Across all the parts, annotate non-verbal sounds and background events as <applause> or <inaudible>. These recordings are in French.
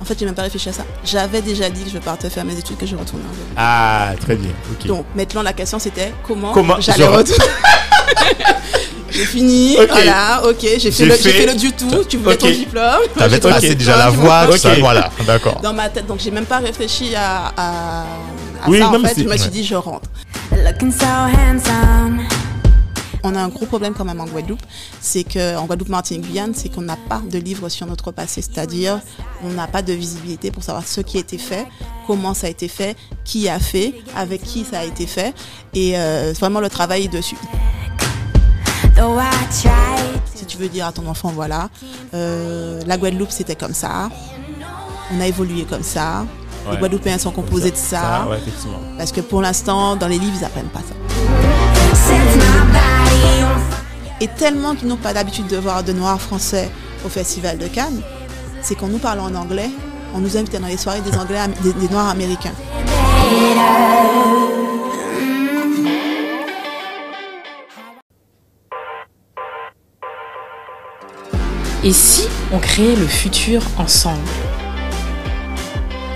En fait, j'ai même pas réfléchi à ça. J'avais déjà dit que je partais faire mes études, que je retournais en Guadeloupe. Ah, très bien. Ok. Donc maintenant, la question c'était comment, Comment j'allais je- retourner. <laughs> j'ai fini, Ok. voilà, ok, j'ai fait, J'ai le- fait- j'ai fait le du tout, tu voulais ton diplôme. T'avais J'ai tracé déjà la voie, tout ça, Ok. voilà, d'accord. Dans ma tête, donc j'ai même pas réfléchi à, à, à Oui, ça non, en mais fait, c'est- je me suis ouais. dit je rentre. Looking so handsome. On a un gros problème quand même en Guadeloupe, c'est qu'en Guadeloupe, Martinique, Guyane, c'est qu'on n'a pas de livre sur notre passé, c'est-à-dire on n'a pas de visibilité pour savoir ce qui a été fait, comment ça a été fait, qui a fait, avec qui ça a été fait, et euh, vraiment le travail est dessus. Si tu veux dire à ton enfant, voilà, euh, la Guadeloupe c'était comme ça, on a évolué comme ça, Ouais. les Guadeloupéens sont composés de ça, ouais, effectivement. parce que pour l'instant, dans les livres, ils apprennent pas ça. Et tellement qu'ils n'ont pas l'habitude de voir de noirs français au Festival de Cannes, c'est qu'on nous parle en anglais, on nous invite dans les soirées des, anglais, des noirs américains. Et si on créait le futur ensemble?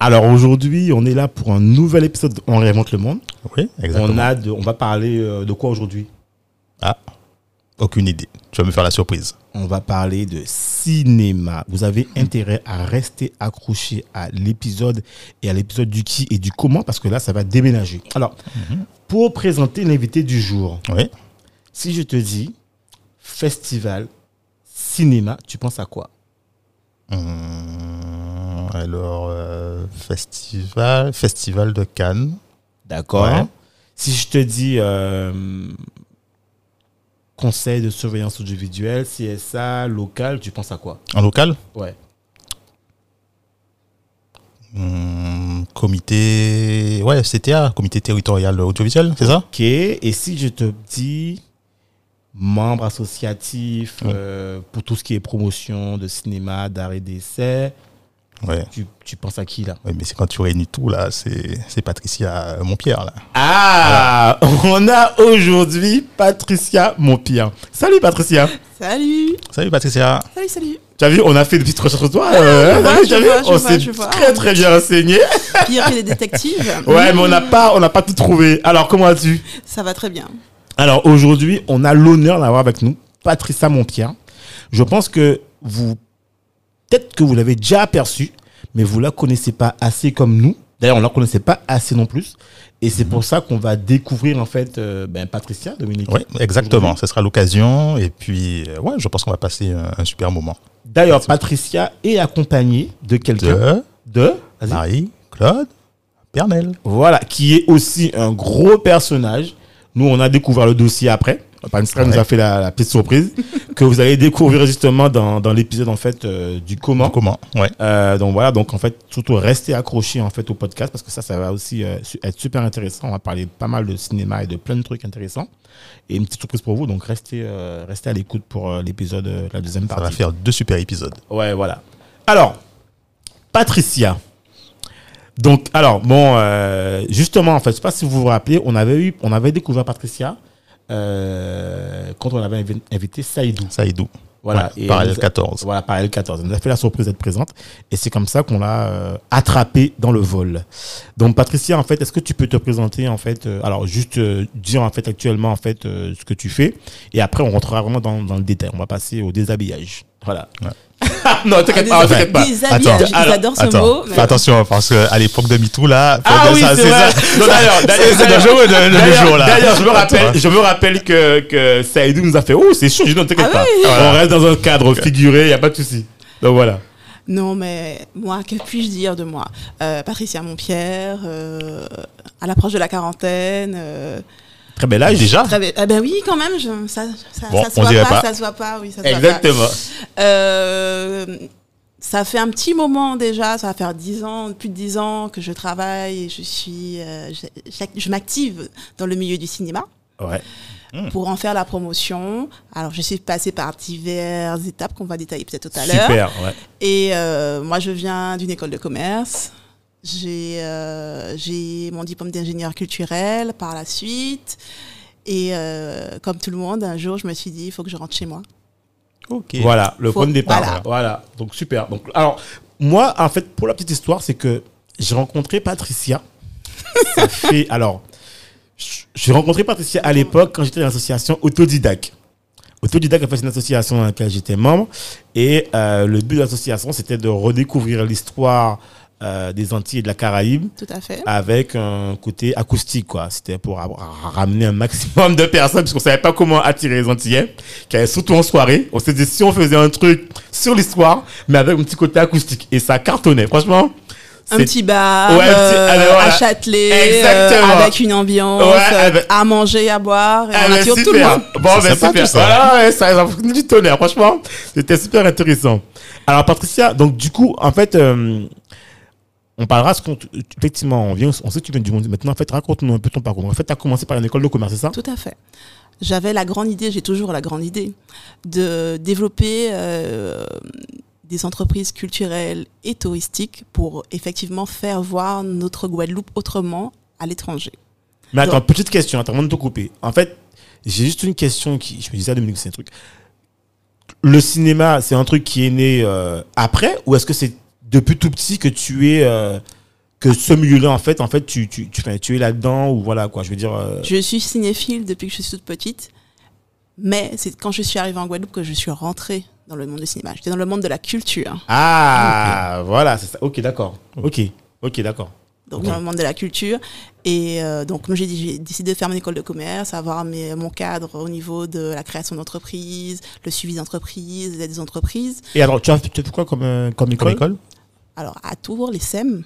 Alors aujourd'hui, on est là pour un nouvel épisode de On réinvente le monde. Oui, exactement. On a de, on va parler euh, de quoi aujourd'hui? Ah, aucune idée. Tu vas me faire la surprise. On va parler de cinéma. Vous avez intérêt à rester accroché à l'épisode et à l'épisode du qui et du comment parce que là, ça va déménager. Alors, pour présenter l'invité du jour, Oui. si je te dis festival cinéma, tu penses à quoi? Hum, alors, euh, festival, festival de Cannes. D'accord. Ouais. Si je te dis euh, conseil de surveillance audiovisuelle, CSA, local, tu penses à quoi? En local? Ouais. Hum, Comité. Ouais, CTA, comité territorial audiovisuel, c'est ça? Ok. Et si je te dis membre associatif Ouais. euh, pour tout ce qui est promotion de cinéma, d'art et d'essai, Ouais. tu, tu penses à qui là? Ouais, mais c'est quand tu réunis tout, là, c'est c'est Patricia Montpierre, là. Ah On a aujourd'hui Patricia Montpierre. Salut Patricia Salut Salut Patricia. Salut, salut Tu as vu, on a fait des petites recherches sur toi. euh, je vois, t'as je vu on s'est très très bien renseigné. Pire que les détectives. <laughs> Ouais, mais on n'a pas, on n'a pas tout trouvé. Alors, comment vas-tu Ça va très bien. Alors, aujourd'hui, on a l'honneur d'avoir avec nous Patricia Montpierre. Je pense que vous, peut-être que vous l'avez déjà aperçue, mais vous la connaissez pas assez comme nous. D'ailleurs, on la connaissait pas assez non plus. Et c'est pour ça qu'on va découvrir, en fait, euh, ben, Patricia, Dominique. Oui, exactement. Ce sera l'occasion. Et puis, euh, ouais, je pense qu'on va passer un, un super moment. D'ailleurs, Patricia est accompagnée de quelqu'un De de. Marie-Claude Pernel. Voilà, qui est aussi un gros personnage. Nous, on a découvert le dossier après. Nous Ouais. a fait la, la petite surprise <laughs> que vous allez découvrir justement dans, dans l'épisode en fait euh, du comment. Comment Ouais. Euh, donc voilà, donc en fait, surtout restez accrochés en fait au podcast parce que ça, ça va aussi euh, être super intéressant. On va parler pas mal de cinéma et de plein de trucs intéressants. Et une petite surprise pour vous, donc restez, restez à l'écoute pour l'épisode, la deuxième Ça partie. va faire deux super épisodes. Ouais, voilà. Alors, Patricia. Donc, alors, bon, euh, justement, en fait, je sais pas si vous vous rappelez, on avait eu, on avait découvert Patricia euh, quand on avait invi- invité Saïdou. Saïdou. Voilà. Ouais, Et par elle nous a- L14. Voilà, par L14. Elle nous a fait la surprise d'être présente. Et c'est comme ça qu'on l'a euh, attrapée dans le vol. Donc, Patricia, en fait, est-ce que tu peux te présenter, en fait, euh, alors, juste euh, dire, en fait, actuellement, en fait, euh, ce que tu fais. Et après, on rentrera vraiment dans, dans le détail. On va passer au déshabillage. Voilà. Ouais. <laughs> non, t'inquiète pas, Des- t'inquiète pas. adorent ce mot. fais attention, parce qu'à l'époque de MeToo, là, Ah oui, c'est vrai. ça. Non, D'ailleurs, C'est- dangereux d'ailleurs- jours, là. D'ailleurs, je me <laughs> rappelle, je me rappelle que, que Saïdou nous a fait, oh, c'est chaud. Je dis, non, t'inquiète Ah pas. On reste dans un cadre figuré, il n'y a pas de souci. Donc voilà. Non, mais moi, que puis-je dire de moi? Euh, Patricia Montpierre, euh, à l'approche de la quarantaine, euh, Très bel âge. Déjà Très. Ah ben oui, quand même, je, ça, ça, Bon, ça se voit pas, pas. ça se voit pas, oui, ça se voit pas. Exactement. Euh, ça fait un petit moment déjà, ça va faire 10 ans, plus de 10 ans que je travaille et je suis, euh, je, m'active dans le milieu du cinéma Ouais. pour en faire la promotion. Alors, je suis passée par diverses étapes qu'on va détailler peut-être tout à l'heure. Super. Ouais. Et euh, moi, je viens d'une école de commerce. J'ai euh, j'ai mon diplôme d'ingénieur culturel par la suite. Et euh, comme tout le monde, un jour, je me suis dit, il faut que je rentre chez moi. Ok. Voilà, le Faut- point de départ. voilà. Voilà. Donc super. Donc alors moi en fait pour la petite histoire c'est que j'ai rencontré Patricia. <laughs> Ça fait alors j'ai rencontré Patricia à l'époque quand j'étais dans l'association Autodidac. Autodidac en fait c'est une association dans laquelle j'étais membre et euh, le but de l'association c'était de redécouvrir l'histoire euh, des Antilles et de la Caraïbe Tout à fait. avec un côté acoustique quoi c'était pour ra- ra- ramener un maximum de personnes parce qu'on savait pas comment attirer les Antillais qui allaient surtout en soirée on s'est dit si on faisait un truc sur l'histoire mais avec un petit côté acoustique et ça cartonnait franchement Un petit bar Ouais, un petit- euh, alors, voilà. à Châtelet, Exactement. euh, avec une ambiance, Ouais, euh, avec- à manger, à boire, et Ah, on ben, attire tout le super. monde. Bon, ben, super. ça. Voilà, ouais, ça, ça du tonnerre, franchement. C'était super intéressant. Alors, Patricia, donc, du coup, en fait, euh, on parlera, ce qu'on, effectivement, on vient, on sait que tu viens du monde. Maintenant, en fait, raconte-nous un peu ton parcours. En fait, tu as commencé par une école de commerce, c'est ça? Tout à fait. J'avais la grande idée, j'ai toujours la grande idée, de développer euh, des entreprises culturelles et touristiques pour effectivement faire voir notre Guadeloupe autrement à l'étranger. Mais attends, Donc- petite question, attends, avant de te couper. En fait, j'ai juste une question qui, je me disais, Dominique, c'est un truc. Le cinéma, c'est un truc qui est né euh, après, ou est-ce que c'est depuis tout petit que tu es, euh, que ce milieu-là, en fait, en fait, tu, tu, tu, es là-dedans, ou voilà, quoi, je veux dire. euh, Je suis cinéphile depuis que je suis toute petite, mais c'est quand je suis arrivée en Guadeloupe que je suis rentrée dans le monde du cinéma. J'étais dans le monde de la culture. Ah, voilà, c'est ça. Ok, d'accord. Ok, ok, d'accord. donc dans le monde de la culture. Et euh, donc, j'ai décidé de faire mon école de commerce, avoir mes, mon cadre au niveau de la création d'entreprises, le suivi d'entreprises, des entreprises. Et alors, tu as fait, tu as fait quoi comme, euh, comme école, Comme? école Alors, à Tours, les SEM,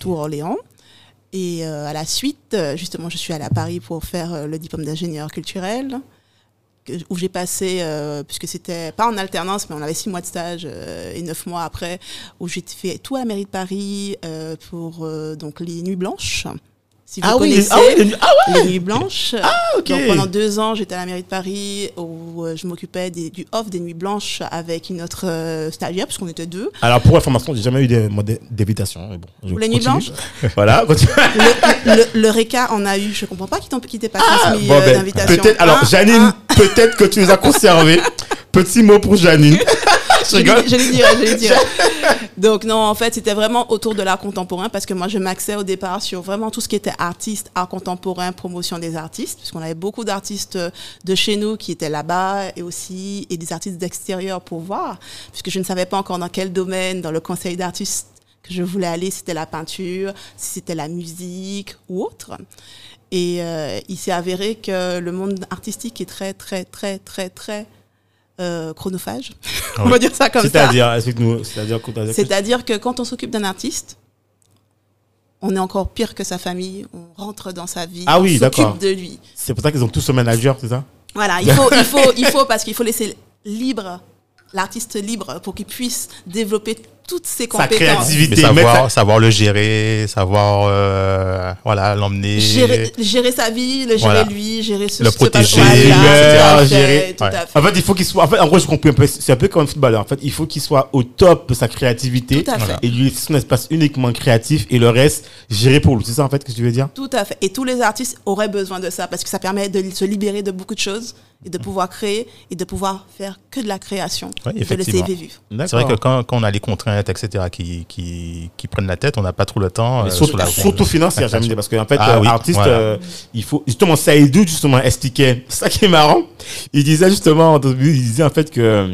Tours-Orléans. Et euh, à la suite, euh, justement, je suis allée à Paris pour faire euh, le diplôme d'ingénieur culturel, où j'ai passé, euh, puisque c'était pas en alternance, mais on avait six mois de stage euh, et neuf mois après, où j'ai fait tout à la mairie de Paris pour donc les Nuits Blanches. Si vous Ah oui, connaissez ah oui, ah ouais, les Nuits Blanches. ok. Donc pendant deux ans, j'étais à la mairie de Paris où euh, je m'occupais du off des Nuits Blanches avec une autre euh, stagiaire, puisqu'on était deux. Alors, pour information, j'ai jamais eu d'invitation. bon, Pour les nuits blanches <laughs> Voilà, <laughs> le, le, le RECA en a eu, je comprends pas qui t'ait pas transmis Bon, euh, ben, d'invitation. peut-être, alors, Janine, peut-être que tu les as conservés. <laughs> Petit mot pour Janine. Je lui- je dirai, je lui dirai. <laughs> Donc non, en fait, c'était vraiment autour de l'art contemporain parce que moi, je m'axais au départ sur vraiment tout ce qui était artiste, art contemporain, promotion des artistes, puisqu'on avait beaucoup d'artistes de chez nous qui étaient là-bas et aussi et des artistes d'extérieur pour voir, puisque je ne savais pas encore dans quel domaine, dans le conseil d'artistes que je voulais aller, si c'était la peinture, si c'était la musique ou autre. Et euh, il s'est avéré que le monde artistique est très, très, très, très, très euh, chronophage. <laughs> On va dire ça comme ça. C'est-à-dire, explique-nous, c'est-à-dire que quand on s'occupe d'un artiste, on est encore pire que sa famille. On rentre dans sa vie, Ah on oui, d'accord. s'occupe de lui. c'est pour ça qu'ils ont tous un manager, c'est ça? Voilà, il faut, il faut, il faut parce qu'il faut laisser libre l'artiste libre pour qu'il puisse développer toutes ses Sa compétences. créativité. Mais mettre savoir, savoir le gérer, savoir euh, voilà l'emmener. Gérer, gérer sa vie, le gérer Voilà. lui, gérer ce Le protéger, fait, gérer- tout Ouais. à fait. En fait, il faut qu'il soit. En fait, en gros, je comprends un peu. C'est un peu comme un footballeur. En fait, il faut qu'il soit au top de sa créativité Tout à fait. Et lui laisser son espace uniquement créatif et le reste géré pour lui. C'est ça, en fait, que tu veux dire? Tout à fait. Et tous les artistes auraient besoin de ça parce que ça permet de se libérer de beaucoup de choses et de pouvoir créer et de pouvoir faire que de la création, Ouais, de laisser vivre. C'est vrai que quand, quand on a les contraintes, etc., qui, qui, qui prennent la tête, on n'a pas trop le temps. Mais euh, surtout, la- surtout financière, j'aime dire, parce qu'en fait, Ah oui, artiste, voilà. euh, il faut justement Saïdou justement expliquait <laughs> ça qui est marrant. Il disait justement, il disait en fait que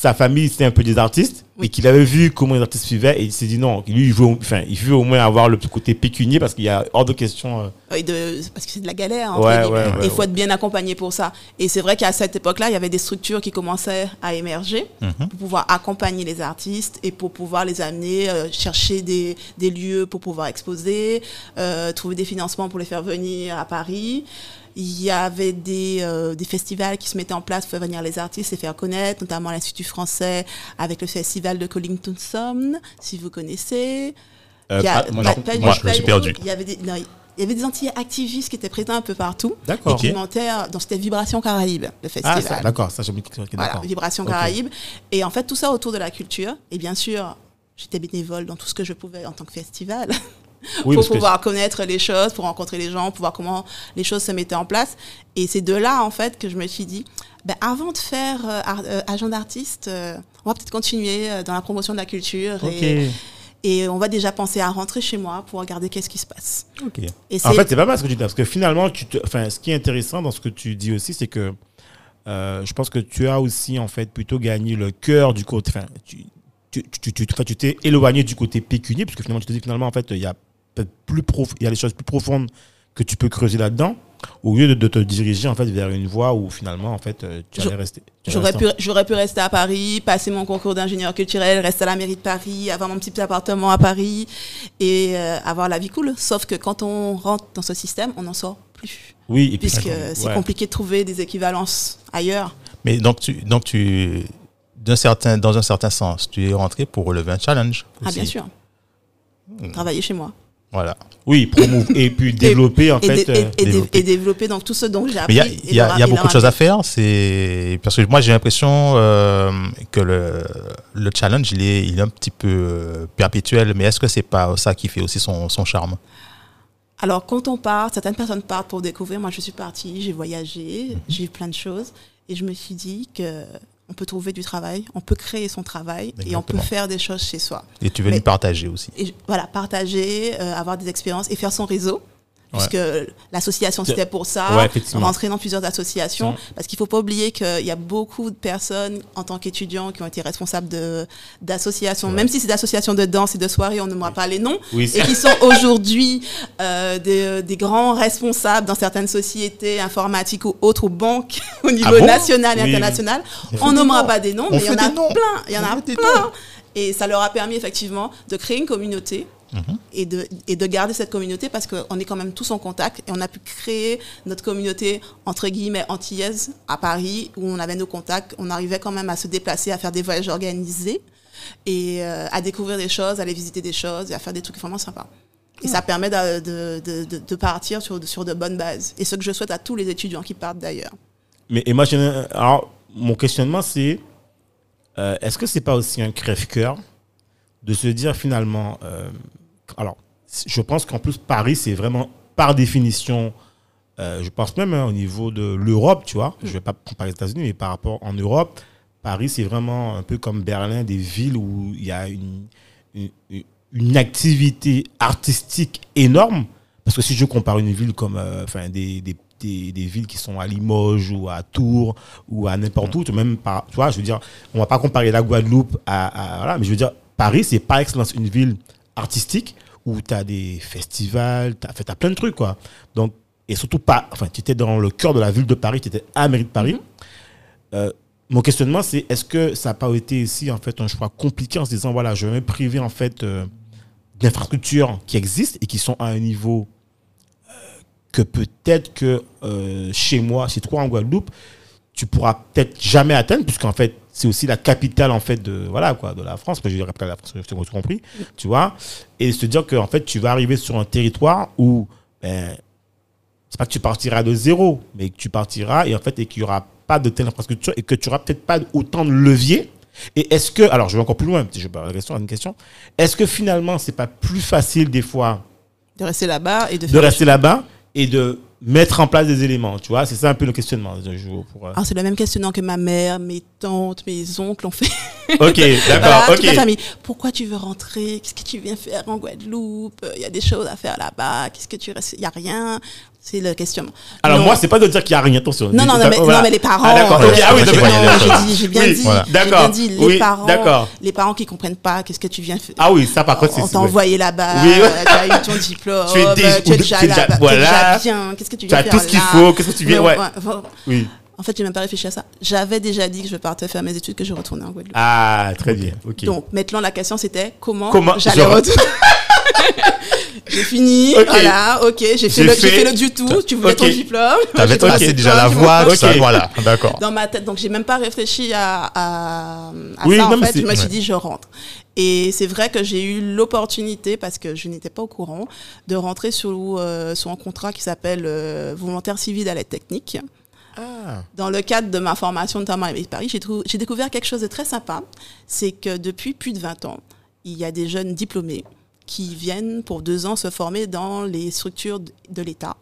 sa famille c'était un peu des artistes Oui. et qu'il avait vu comment les artistes vivaient et il s'est dit non, lui il veut, au- enfin, il veut au moins avoir le petit côté pécunier parce qu'il y a hors de question. euh, Oui, de, parce que c'est de la galère. entre Ouais, guillemets. ouais, ouais, Et il faut ouais. être bien accompagné pour ça. Et c'est vrai qu'à cette époque-là, il y avait des structures qui commençaient à émerger Mhm. pour pouvoir accompagner les artistes et pour pouvoir les amener, euh, chercher des, des lieux pour pouvoir exposer, euh, trouver des financements pour les faire venir à Paris. Il y avait des, euh, des festivals qui se mettaient en place pour faire venir les artistes et faire connaître, notamment l'Institut français avec le festival de Collington Somme, si vous connaissez. Euh, Il y a- pas- moi, pas- je- pas- moi, je me suis du perdu. Il y avait des, non, il y avait des anti-activistes qui étaient présents un peu partout. D'accord. Et qui montaient, Vibration Caraïbes, le Ah, festival. ça, d'accord, ça, j'ai mis Voilà, d'accord. Vibration Ok. Caraïbes. Et en fait, tout ça autour de la culture. Et bien sûr, j'étais bénévole dans tout ce que je pouvais en tant que festival. <laughs> Oui, pour pouvoir connaître les choses, pour rencontrer les gens, pour voir comment les choses se mettaient en place. Et c'est de là, en fait, que je me suis dit, ben, avant de faire euh, euh, agent d'artiste, euh, on va peut-être continuer dans la promotion de la culture. Et, et on va déjà penser à rentrer chez moi pour regarder qu'est-ce qui se passe. Et En fait, c'est pas mal ce que tu dis, parce que finalement, tu te, enfin, ce qui est intéressant dans ce que tu dis aussi, c'est que euh, je pense que tu as aussi, en fait, plutôt gagné le cœur du côté, enfin, tu, tu, tu, tu t'es éloigné du côté pécunier, parce que finalement, tu te dis, finalement, en fait, il y a peut-être plus prof, il y a des choses plus profondes que tu peux creuser là-dedans, au lieu de, de te diriger, en fait, vers une voie où finalement, en fait, euh, tu allais rester. J'aurais pu, j'aurais pu rester à Paris, passer mon concours d'ingénieur culturel, rester à la mairie de Paris, avoir mon petit appartement à Paris et euh, avoir la vie cool. Sauf que quand on rentre dans ce système, on n'en sort plus. Oui, et puis, Puisque ouais. c'est compliqué de trouver des équivalences ailleurs. Mais donc, tu, donc tu, d'un certain, dans un certain sens, tu es rentré pour relever un challenge. Ah, bien sûr. Travailler chez moi. Voilà. Oui, promouvoir et puis développer, en Et, fait. dé- et- euh, et dé- développer. et développer donc tout ce dont j'ai appris. il y a, y y beaucoup de choses à faire. C'est parce que moi j'ai l'impression euh, que le, le challenge il est, il est un petit peu euh, perpétuel. Mais est-ce que c'est pas ça qui fait aussi son, son charme? Alors, quand on part, certaines personnes partent pour découvrir. Moi, je suis partie, j'ai voyagé, Mhm. j'ai vu plein de choses. Et je me suis dit que on peut trouver du travail, on peut créer son travail et on peut faire des choses chez soi. Et tu veux Mais- nous partager aussi. Et voilà, partager, euh, avoir des expériences et faire son réseau. Ouais. Puisque l'association c'était pour ça, Ouais, rentrer dans plusieurs associations, parce qu'il faut pas oublier qu'il y a beaucoup de personnes en tant qu'étudiants qui ont été responsables de d'associations, même si c'est d'associations de danse et de soirée, on ne nommera pas les noms, Oui, et qui sont aujourd'hui euh, des, des grands responsables dans certaines sociétés informatiques ou autres ou banques <laughs> au niveau Ah bon? national et Oui, international. On nommera pas des noms, On mais il y en a plein, il y en a plein. Et ça leur a permis effectivement de créer une communauté et, de, et de garder cette communauté parce qu'on est quand même tous en contact et on a pu créer notre communauté entre guillemets antillaise à Paris où on avait nos contacts, on arrivait quand même à se déplacer, à faire des voyages organisés et euh, à découvrir des choses, à aller visiter des choses et à faire des trucs vraiment sympas. Et ça permet de, de, de, partir sur, sur de bonnes bases. Et ce que je souhaite à tous les étudiants qui partent d'ailleurs. Mais imagine, alors mon questionnement c'est, euh, est-ce que c'est pas aussi un crève-cœur de se dire finalement, euh, alors je pense qu'en plus Paris c'est vraiment par définition, euh, je pense même hein, au niveau de l'Europe, tu vois, je vais pas comparer les États-Unis, mais par rapport en Europe, Paris c'est vraiment un peu comme Berlin, des villes où il y a une, une, activité artistique énorme. Parce que si je compare une ville comme euh, des, des, des, villes qui sont à Limoges ou à Tours ou à n'importe où, même pas, tu vois, je veux dire, on va pas comparer la Guadeloupe à, à- voilà, mais je veux dire, Paris, c'est par excellence une ville artistique où tu as des festivals, tu as, plein de trucs, quoi. Donc, et surtout pas, enfin, tu étais dans le cœur de la ville de Paris, tu étais à la mairie de Paris. Euh, mon questionnement, c'est est-ce que ça n'a pas été ici, en fait, un choix compliqué en se disant, voilà, je vais me priver, en fait, euh, d'infrastructures qui existent et qui sont à un niveau euh, que peut-être que chez moi, chez toi en Guadeloupe, tu pourras peut-être jamais atteindre, puisqu'en fait, c'est aussi la capitale en fait de voilà quoi de la France. Je dirais de la France, je t'ai compris, tu vois. Et se dire que en fait, tu vas arriver sur un territoire où ben, c'est pas que tu partiras de zéro, mais que tu partiras et en fait et qu'il y aura pas de telle infrastructure et que tu auras peut-être pas autant de leviers. Et est-ce que, alors je vais encore plus loin, je vais pas la question, une question. Est-ce que finalement c'est pas plus facile des fois De rester là-bas et de rester là-bas et de mettre en place des éléments, tu vois C'est ça un peu le questionnement. Pour, euh, Ah, c'est le même questionnement que ma mère, mes tantes, mes oncles ont fait. Ok, <laughs> d'accord, Voilà, ok. toute la famille. Pourquoi tu veux rentrer? Qu'est-ce que tu viens faire en Guadeloupe? Il y a des choses à faire là-bas. Qu'est-ce que tu restes? Il y a rien. C'est le questionnement. Alors Non. moi, c'est pas de dire qu'il y a rien, attention. Non, non, non, mais, voilà. non, mais les parents. Ah, d'accord, ok, euh, ah oui, j'ai bien Oui, dit. voilà. j'ai bien D'accord, dit, les oui, parents. Les parents qui comprennent pas. Qu'est-ce que tu viens faire? Ah oui, ça par contre, c'est on t'a envoyé là-bas, Oui. euh, tu as eu ton diplôme, <laughs> Tu es déjà- tu es déjà tu tu voilà. bien, qu'est-ce que tu Tu viens as faire tout ce qu'il faut, qu'est-ce que tu viens, ouais. Oui. En fait, j'ai même pas réfléchi à ça. J'avais déjà dit que je partais faire mes études, que je retournais en Guadeloupe. Ah, très bien. Ok. Donc maintenant la question c'était comment, Comment j'allais je- retourner? <laughs> J'ai fini, voilà, ok, j'ai fait, fait- fait le du tout, tu voulais ton Ok. diplôme. T'avais <laughs> ton tracé déjà la voie, tout ça. Voilà, <laughs> d'accord. dans ma tête. Donc, j'ai même pas réfléchi à, à, à Oui, ça. non, en fait, je me suis ouais. dit, je rentre. Et c'est vrai que j'ai eu l'opportunité, parce que je n'étais pas au courant, de rentrer sous, euh, sous un contrat qui s'appelle euh, volontaire civil à l'aide technique. Ah. Dans le cadre de ma formation, notamment à Paris, j'ai découvert quelque chose de très sympa. C'est que depuis plus de 20 ans, il y a des jeunes diplômés qui viennent pour deux ans se former dans les structures de l'État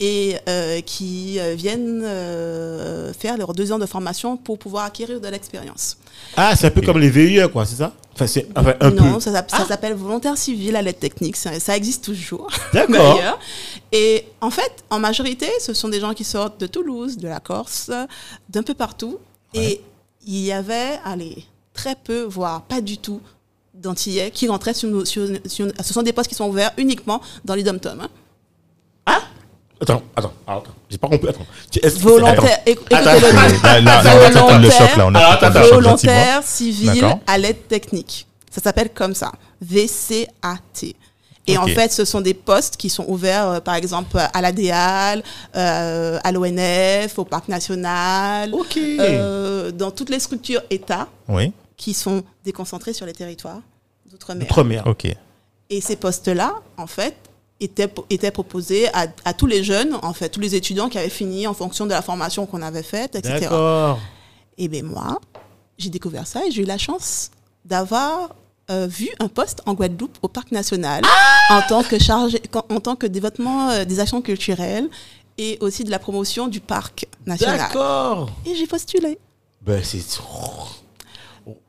et euh, qui euh, viennent euh, faire leurs deux ans de formation pour pouvoir acquérir de l'expérience. Ah, c'est un peu comme les VIE, quoi, c'est ça? Enfin, c'est enfin, un non, peu. ça, ça s'appelle volontaire civil à l'aide technique. Ça, ça existe toujours. <laughs> D'accord. d'ailleurs. Et en fait, en majorité, ce sont des gens qui sortent de Toulouse, de la Corse, d'un peu partout. Et il y avait, allez, très peu, voire pas du tout, d'Antillais qui rentraient sur, nos- sur- sur- Ce sont des postes qui sont ouverts uniquement dans les dom-toms. hein. Attends, attends, attends, j'ai pas compris. Attends. Volontaire, éc- écoutez Attends. le choc, là. On a attends. Volontaire civil à l'aide technique. Ça s'appelle comme ça, VCAT. Et en fait, ce sont des postes qui sont ouverts, euh, par exemple, à la DEAL, euh, à l'ONF, au Parc National, Ok. euh, dans toutes les structures État Oui, qui sont déconcentrées sur les territoires d'outre-mer. Première. ok. Et ces postes-là, en fait, étaient, étaient proposés à, à tous les jeunes, en fait, tous les étudiants qui avaient fini en fonction de la formation qu'on avait faite, etc. D'accord. Et bien moi, j'ai découvert ça et j'ai eu la chance d'avoir euh, vu un poste en Guadeloupe au Parc National en tant que chargé, en tant que développement euh, des actions culturelles et aussi de la promotion du Parc National. D'accord. Et j'ai postulé. Ben, c'est.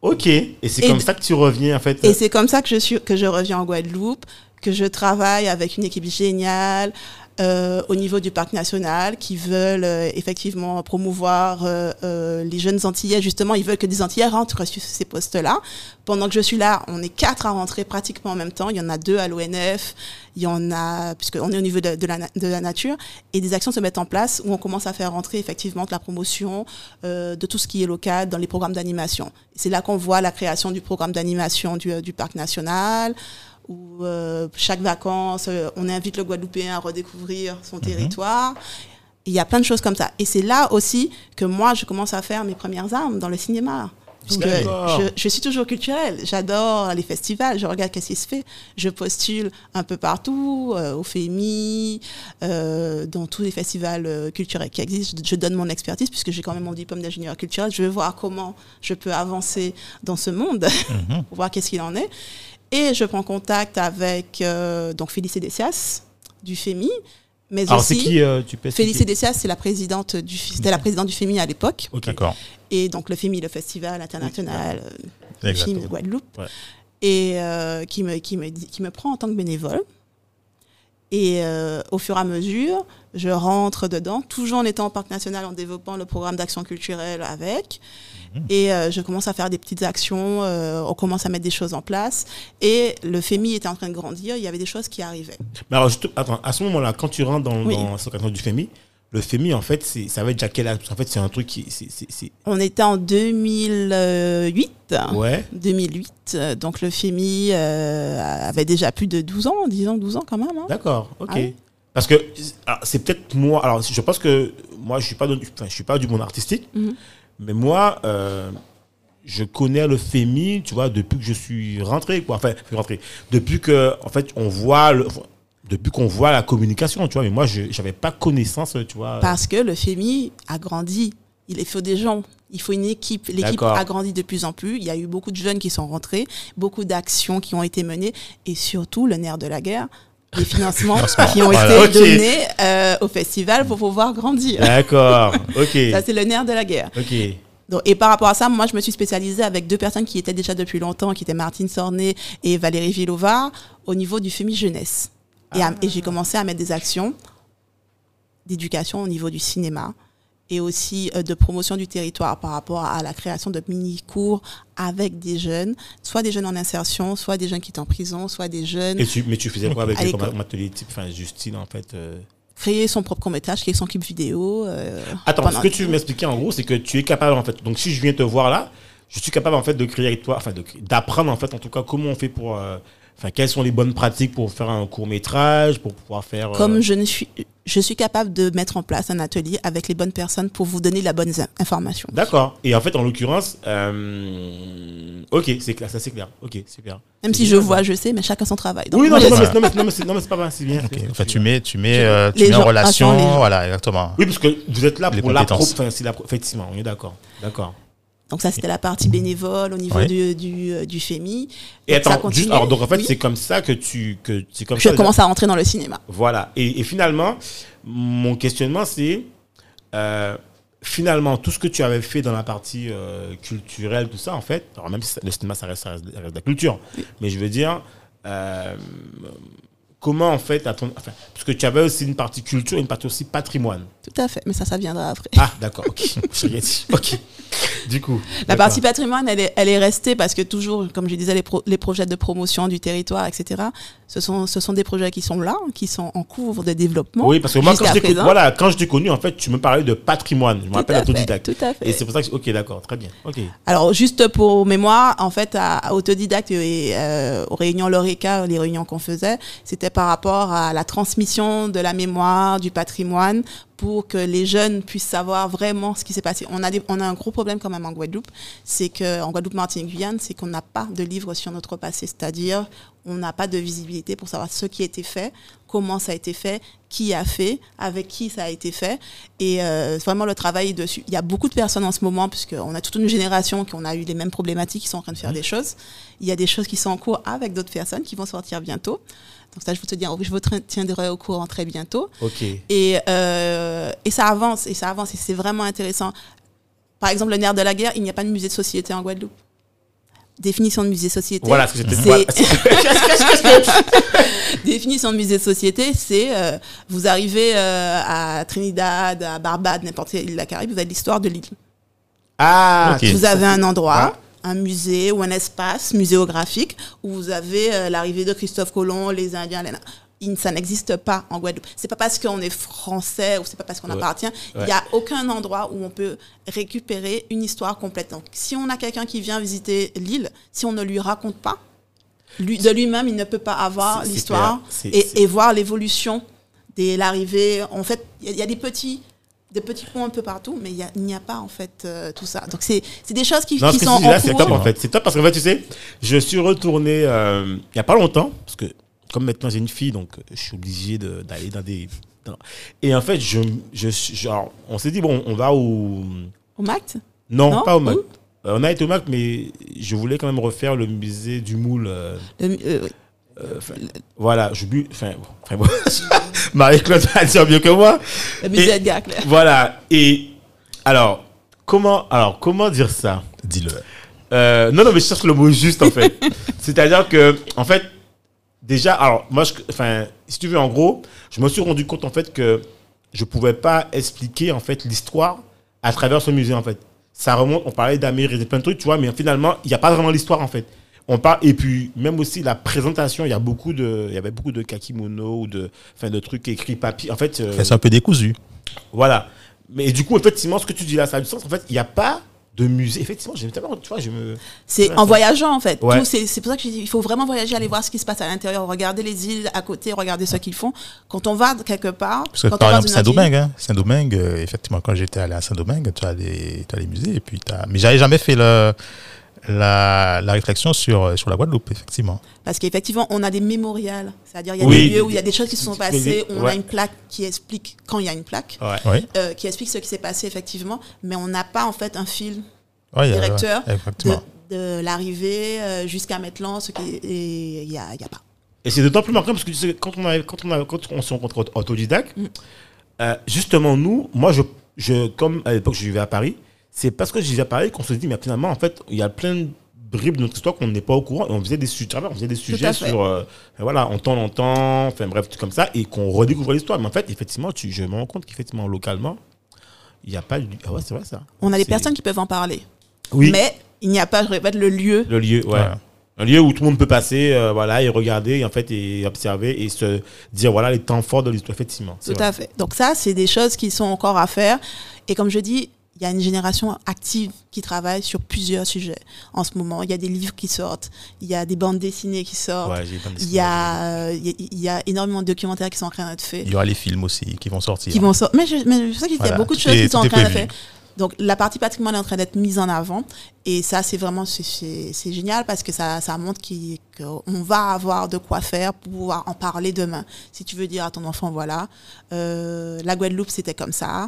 Ok. Et c'est comme ça que tu reviens, en fait? Et c'est comme ça que je, suis, que je reviens en Guadeloupe, que je travaille avec une équipe géniale euh, au niveau du parc national qui veulent euh, effectivement promouvoir euh, euh, les jeunes Antillais. Justement, ils veulent que des Antillais rentrent sur ces postes-là. Pendant que je suis là, on est quatre à rentrer pratiquement en même temps. Il y en a deux à l'ONF, il y en a, puisqu'on est au niveau de, la, de la nature, et des actions se mettent en place où on commence à faire rentrer effectivement de la promotion euh, de tout ce qui est local dans les programmes d'animation. C'est là qu'on voit la création du programme d'animation du, euh, du parc national, où euh, chaque vacances, euh, on invite le Guadeloupéen à redécouvrir son territoire. Il y a plein de choses comme ça. Et c'est là aussi que moi, je commence à faire mes premières armes dans le cinéma. Parce que D'accord. je, je suis toujours culturelle. J'adore les festivals. Je regarde qu'est-ce qui se fait. Je postule un peu partout, euh, au FEMI, euh, dans tous les festivals euh, culturels qui existent. Je, je donne mon expertise puisque j'ai quand même mon diplôme d'ingénieur culturel. Je veux voir comment je peux avancer dans ce monde <laughs> pour voir qu'est-ce qu'il en est. Et je prends contact avec euh, donc Félicie Dessias du FEMI, mais Alors, c'est aussi qui euh, tu peux Dessias, c'est la présidente du, c'était la présidente du FEMI à l'époque. D'accord. et donc le FEMI, le festival international euh, du film de Guadeloupe, Ouais. et euh, qui me qui me dit- qui me prend en tant que bénévole. Et euh, au fur et à mesure, je rentre dedans, toujours en étant au Parc National, en développant le programme d'action culturelle avec. Et euh, je commence à faire des petites actions, euh, on commence à mettre des choses en place. Et le FEMI était en train de grandir, il y avait des choses qui arrivaient. Mais alors, attends, à ce moment-là, quand tu rentres dans, Oui. dans occasion du FEMI, le FEMI, en fait, ça va être déjà quel âge qu'en fait, c'est un truc qui. On était en 2008. Ouais. 2008, euh, donc le FEMI euh, avait déjà plus de 12 ans, 10 ans, 12 ans quand même. hein. D'accord, ok. Ah. Parce que alors, c'est peut-être moi. Alors, je pense que moi, je suis pas, de- enfin, je suis pas du monde artistique, Mhm. Mais moi, euh, je connais le FEMI, tu vois, depuis que je suis rentré, quoi. Enfin, je suis rentré. Depuis que, en fait, on voit le, depuis qu'on voit la communication, tu vois. Mais moi, je j'avais pas connaissance, tu vois. Parce que le FEMI a grandi. Il faut des gens. Il faut une équipe. L'équipe a grandi de plus en plus. Il y a eu beaucoup de jeunes qui sont rentrés, beaucoup d'actions qui ont été menées et surtout le nerf de la guerre, les <laughs> financements qui ont Voilà. été donnés euh, au festival pour pouvoir grandir. D'accord, <laughs> ok, Ça, c'est le nerf de la guerre. ok. Donc, et par rapport à ça, moi, je me suis spécialisée avec deux personnes qui étaient déjà depuis longtemps, qui étaient Martine Sornet et Valérie Villovar, au niveau du FEMI jeunesse. Et, j'ai commencé à mettre des actions d'éducation au niveau du cinéma et aussi euh, de promotion du territoire par rapport à la création de mini-cours avec des jeunes, soit des jeunes en insertion, soit des jeunes qui étaient en prison, soit des jeunes. Et tu, mais tu faisais quoi avec eux comme atelier type, enfin, Justine, en fait euh, Créer son propre court-métrage, créer son clip vidéo. euh, Attends, ce que tu veux m'expliquer en gros, c'est que tu es capable en fait. Donc si je viens te voir là, je suis capable en fait de créer avec toi, enfin d'apprendre en fait en tout cas comment on fait pour euh, enfin, quelles sont les bonnes pratiques pour faire un court métrage, pour pouvoir faire. Comme je ne suis, je suis capable de mettre en place un atelier avec les bonnes personnes pour vous donner la bonne in- information. D'accord. Et en fait, en l'occurrence, euh, ok, c'est clair, ça c'est clair. Ok, super. Même si je ça. vois, je sais, mais chacun son travail. Donc, Oui, non, moi, non, mais, non, mais, c'est- non, mais c'est pas mal, c'est bien. Enfin, tu mets, tu mets, euh, tu mets en relation, attends, voilà, exactement. Oui, parce que vous êtes là Les pour la pro, compétences. enfin, c'est la pro- effectivement, on est d'accord. D'accord. Donc ça, c'était la partie bénévole au niveau Ouais. du, du, euh, du FEMI. Et Donc, attends, juste, alors, donc en fait, Oui. c'est comme ça que tu, que c'est comme Je ça. commence à rentrer dans le cinéma. Voilà. Et, et finalement, mon questionnement, c'est euh, finalement tout ce que tu avais fait dans la partie euh, culturelle, tout ça, en fait. Alors même si ça- le cinéma, ça reste, ça de la culture, mais je veux dire. euh, Comment en fait, à ton, enfin, parce que tu avais aussi une partie culture et une partie aussi patrimoine. Tout à fait. Mais ça, ça viendra après. Ah, d'accord, ok. <laughs> Ok. Du coup. La partie patrimoine, elle est, elle est restée parce que toujours, comme je disais, les, pro- les projets de promotion du territoire, etc., ce sont, ce sont des projets qui sont là, qui sont en cours de développement. Oui, parce que moi, quand je présent. voilà, quand je t'ai connu, en fait, tu me parlais de patrimoine. Je me rappelle autodidacte. Tout à fait. Et c'est pour ça que, ok, d'accord, très bien. Ok. Alors, juste pour mémoire, en fait, à, à Autodidacte et euh, aux réunions Loreca, les réunions qu'on faisait, c'était par rapport à la transmission de la mémoire, du patrimoine, pour que les jeunes puissent savoir vraiment ce qui s'est passé. On a, des, on a un gros problème quand même en Guadeloupe, c'est qu'en Guadeloupe, Martinique, Guyane, c'est qu'on n'a pas de livre sur notre passé, c'est-à-dire on n'a pas de visibilité pour savoir ce qui a été fait, comment ça a été fait, qui a fait, avec qui ça a été fait. Et euh, vraiment, le travail dessus. Il y a beaucoup de personnes en ce moment, puisqu'on a toute une génération qui on a eu les mêmes problématiques, qui sont en train de faire des choses. Il y a des choses qui sont en cours avec d'autres personnes qui vont sortir bientôt. Donc ça, je vous, te dire, je vous tiendrai au courant très bientôt. Ok. Et, euh, et ça avance, et ça avance, et c'est vraiment intéressant. Par exemple, le nerf de la guerre, il n'y a pas de musée de société en Guadeloupe. Définition de musée de société. Voilà ce que j'étais. C'est- voilà. <laughs> Définition de musée de société, c'est euh, vous arrivez euh, à Trinidad, à Barbade, n'importe quelle île de la Caraïbe, vous avez l'histoire de l'île. Ah. Vous avez un endroit, Ah. Un musée ou un espace muséographique où vous avez euh, l'arrivée de Christophe Colomb, les Indiens, les... Ça n'existe pas en Guadeloupe. C'est pas parce qu'on est français ou c'est pas parce qu'on Ouais. appartient. Il Ouais. n'y a aucun endroit où on peut récupérer une histoire complète. Donc, si on a quelqu'un qui vient visiter l'île, si on ne lui raconte pas, lui, de lui-même, il ne peut pas avoir l'histoire et, voir l'évolution de l'arrivée. En fait, il y y, a des petits des petits ponts un peu partout, mais il a- n'y a, pas en fait euh, tout ça. Donc c'est des choses qui, Non, sont en c'est top en fait. C'est top parce qu'en fait, tu sais, je suis retourné euh, il n'y a pas longtemps, parce que comme maintenant j'ai une fille, donc je suis obligé de- d'aller dans des. dans- Et en fait, je, je, genre, on s'est dit, bon, on va au. Au MACT? Non, Non, pas au MAC. où Euh, on a été au MAC, mais je voulais quand même refaire le musée du moule. Le- euh. Euh, voilà, je bu. Enfin, bon. <laughs> Marie-Claude va dire mieux que moi. Le musée Et-. Voilà. Et alors, comment, alors, comment dire ça? Dis-le. Euh, non, non, mais je cherche le mot juste en fait. <laughs> C'est-à-dire que, en fait, déjà, alors moi, enfin, si tu veux, en gros, je me suis rendu compte en fait que je pouvais pas expliquer en fait l'histoire à travers ce musée en fait. Ça remonte, on parlait d'Amérique et plein de trucs, tu vois, mais finalement, il n'y a pas vraiment l'histoire en fait. On parle et puis même aussi la présentation, il y a beaucoup de, il y avait beaucoup de kakimono ou de, enfin, de trucs écrits papier. En fait, euh, C'est un peu décousu. voilà. Mais du coup, effectivement, ce que tu dis là, ça a du sens. En fait, il n'y a pas de musée. Effectivement, j'ai tellement, tu vois, je me. C'est en ça- voyageant en fait. Ouais. C'est c'est pour ça que je dis, il faut vraiment voyager, aller voir ce qui se passe à l'intérieur, regarder les îles à côté, regarder ce qu'ils font. Quand on va quelque part, Parce que quand par on exemple, Saint-Domingue, hein, Saint-Domingue, euh, effectivement, quand j'étais allé à Saint-Domingue, tu as les, tu as les musées, et puis t'as- mais j'avais jamais fait le, la, la réflexion sur, sur la Guadeloupe, effectivement. parce qu'effectivement, on a des mémorials, c'est-à-dire il y a Oui. des lieux où il y a des choses qui se sont passées, on a une plaque qui explique quand il y a une plaque, Ouais. Euh, qui explique ce qui s'est passé effectivement, mais on n'a pas en fait un fil ouais, directeur ouais, de, l'arrivée euh, jusqu'à maintenant, ce qui et il y a, il y a pas. Et c'est d'autant plus marquant parce que tu sais, quand on, a, quand on, a, quand on se rencontre auto- autodidacte, Mm. euh, justement, nous, moi, je, je, comme à l'époque, je vivais à Paris, c'est parce que je vivais à Paris qu'on se dit, mais finalement, en fait, il y a plein de bribes de notre histoire qu'on n'est pas au courant. Et on faisait des sujets, on faisait des sujets sur, euh, voilà, en temps, en temps, enfin bref, tout comme ça, et qu'on redécouvre l'histoire. Mais en fait, effectivement, tu, je me rends compte qu'effectivement, localement, il n'y a pas. Ah ouais, c'est vrai ça. On a des personnes qui peuvent en parler, Oui, mais il n'y a pas, je répète, le lieu. le lieu, ouais. Ouais. Un lieu où tout le monde peut passer, euh, voilà, et regarder, et en fait, et observer, et se dire, voilà, les temps forts de l'histoire, effectivement. Tout vrai. à fait. Donc ça, c'est des choses qui sont encore à faire. Et comme je dis, il y a une génération active qui travaille sur plusieurs sujets en ce moment. Il y a des livres qui sortent, il y a des bandes dessinées qui sortent, Ouais, il, y a, euh, il, y a, il y a énormément de documentaires qui sont en train d'être faits. Il y aura les films aussi qui vont sortir. Qui vont sortir. Mais je, mais je sais qu'il y Voilà, a beaucoup de choses est- qui sont en train d'être faites. Donc la partie patrimoine est en train d'être mise en avant et ça c'est vraiment c'est- génial parce que ça, ça montre qu'on va avoir de quoi faire pour pouvoir en parler demain. Si tu veux dire à ton enfant voilà euh, la Guadeloupe c'était comme ça,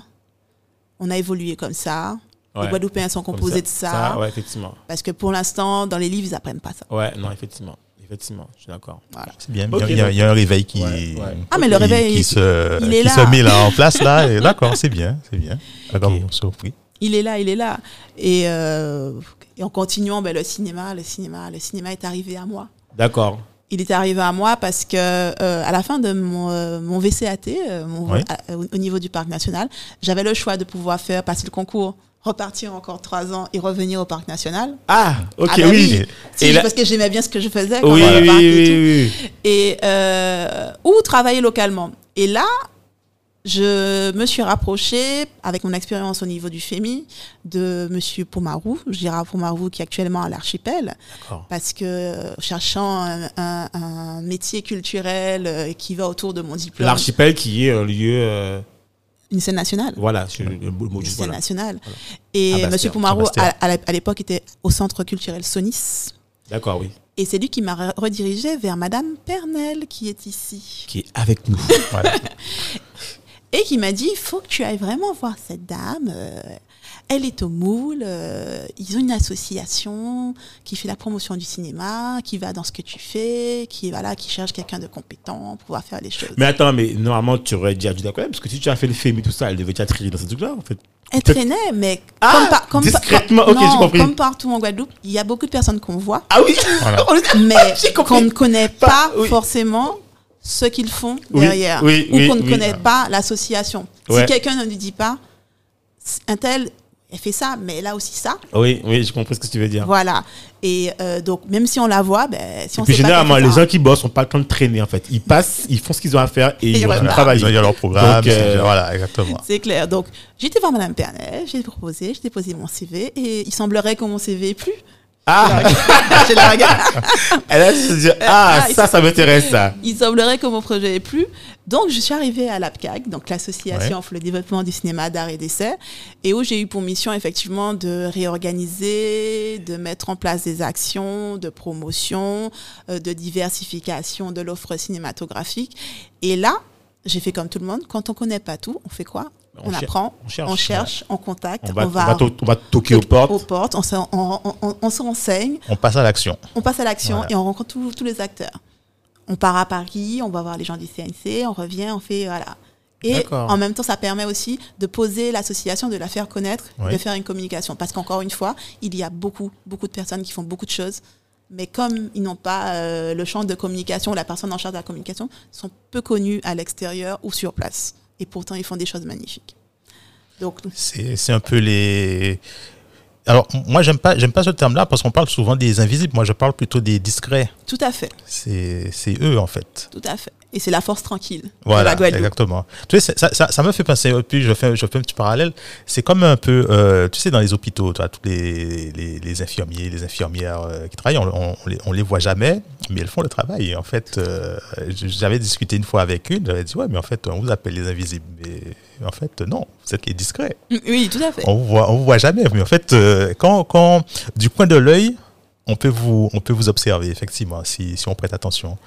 on a évolué comme ça, les Ouais. Guadeloupéens sont composés de ça, ouais, effectivement. parce que pour l'instant dans les livres ils apprennent pas ça. Ouais, non, effectivement. Effectivement, je suis d'accord. Voilà. C'est bien. Il, y a, il y a un réveil qui, Ouais, ouais. Ah, mais le réveil, qui se, il est qui là. se met là en <laughs> place là. et D'accord, c'est bien, c'est bien. D'accord, Ok. bon, surpris. Il est là, il est là. Et, euh, et en continuant, ben, le cinéma, le cinéma, le cinéma est arrivé à moi. D'accord. Il est arrivé à moi parce que euh, à la fin de mon, euh, mon VCAT, euh, mon- Oui. à- au, au niveau du parc national, j'avais le choix de pouvoir faire passer le concours, repartir encore trois ans et revenir au parc national. Ah, ok, Ah bah oui. oui. Si, Et là- Parce que j'aimais bien ce que je faisais. quand Oui, oui, parc oui, et tout. Et euh, ou travailler localement. Et là, je me suis rapprochée, avec mon expérience au niveau du FEMI, de Monsieur Pomarou, Gérard Pomarou, qui est actuellement à l'archipel, D'accord. parce que euh, cherchant un, un- un métier culturel euh, qui va autour de mon diplôme, L'archipel qui est un lieu. euh, une scène nationale. voilà, je, Une juste, scène voilà. nationale. Voilà. Et À Bastia, Monsieur Bastia. à, l'époque, était au centre culturel Sonis. D'accord, oui. Et c'est lui qui m'a re- redirigé vers Madame Pernel, qui est ici. Qui est avec nous. <laughs> Voilà. <laughs> Et qui m'a dit, il faut que tu ailles vraiment voir cette dame. euh, elle est au moule. euh, ils ont une association qui fait la promotion du cinéma, qui va dans ce que tu fais, qui voilà, qui cherche quelqu'un de compétent pour pouvoir faire les choses. mais attends, mais normalement, tu aurais déjà dû d'accord, parce que si tu as fait le film et tout ça, elle devait déjà dans ce truc-là, en fait. Elle traînait, mais Ah, comme, par- comme par- discrètement, ok, j'ai compris. comme partout en Guadeloupe, il y a beaucoup de personnes qu'on voit, Ah oui <laughs> Voilà. <laughs> mais qu'on ne connaît Pas- pas oui. forcément ce qu'ils font Oui, derrière, oui, ou oui, qu'on ne oui. connaît pas l'association. Ouais. Si quelqu'un ne lui dit pas, un tel, elle fait ça, mais elle a aussi ça, Oui, oui, j'ai compris ce que tu veux dire. voilà. Et euh, donc, même si on la voit, ben, si on Et puis sait généralement, les gens qui bossent n'ont pas le temps de traîner, en fait. Ils passent, ils font ce qu'ils ont à faire et ils ils vont travailler. Ils ont leur programme. Donc, euh, c'est- voilà, exactement. C'est clair. Donc, j'ai été voir Madame Pernel, j'ai proposé, j'ai déposé mon CV et il semblerait que mon CV ait plu. Ah, Je la regarde. <laughs> <laughs> elle a se dire, ah, Ah, ça, ça m'intéresse, ça. Il semblerait que mon projet ait plu. Donc, je suis arrivée à l'APCAG, donc l'association Ouais. pour le développement du cinéma d'art et d'essai, et où j'ai eu pour mission effectivement de réorganiser, de mettre en place des actions de promotion, euh, de diversification de l'offre cinématographique. Et là, j'ai fait comme tout le monde. Quand on connaît pas tout, on fait quoi? On On, cher- apprend, on cherche. on cherche, on contacte, On va, on va, on toquer aux portes. aux portes, on se, on- on- on- on se renseigne, On passe à l'action. on passe à l'action Voilà. et on rencontre tous- les acteurs. On part à Paris, on va voir les gens du CNC, on revient, on fait voilà. Et en même temps, ça permet aussi de poser l'association, de la faire connaître, Oui. de faire une communication. Parce qu'encore une fois, il y a beaucoup, beaucoup de personnes qui font beaucoup de choses, mais comme ils n'ont pas euh, le champ de communication, la personne en charge de la communication, sont peu connus à l'extérieur ou sur place. Et pourtant, ils font des choses magnifiques. Donc, C'est c'est un peu les. Alors, moi, j'aime pas, j'aime pas ce terme-là parce qu'on parle souvent des invisibles. Moi, je parle plutôt des discrets. tout à fait, C'est c'est eux, en fait. tout à fait. Et c'est la force tranquille de la Guadeloupe. exactement. Tu sais, ça, ça, ça me fait penser, puis je fais, je fais un petit parallèle, c'est comme un peu, euh, tu sais, dans les hôpitaux, tu vois, tous les, les, les infirmiers, les infirmières euh, qui travaillent, on, on, on les, on les voit jamais, mais elles font le travail. Et en fait, euh, j'avais discuté une fois avec une, j'avais dit, ouais, mais en fait, on vous appelle les invisibles. Mais en fait, non, vous êtes les discrets. Oui, tout à fait. On vous voit, on vous voit jamais. Mais en fait, quand, quand, du coin de l'œil, on peut vous, on peut vous observer, effectivement, si, si on prête attention.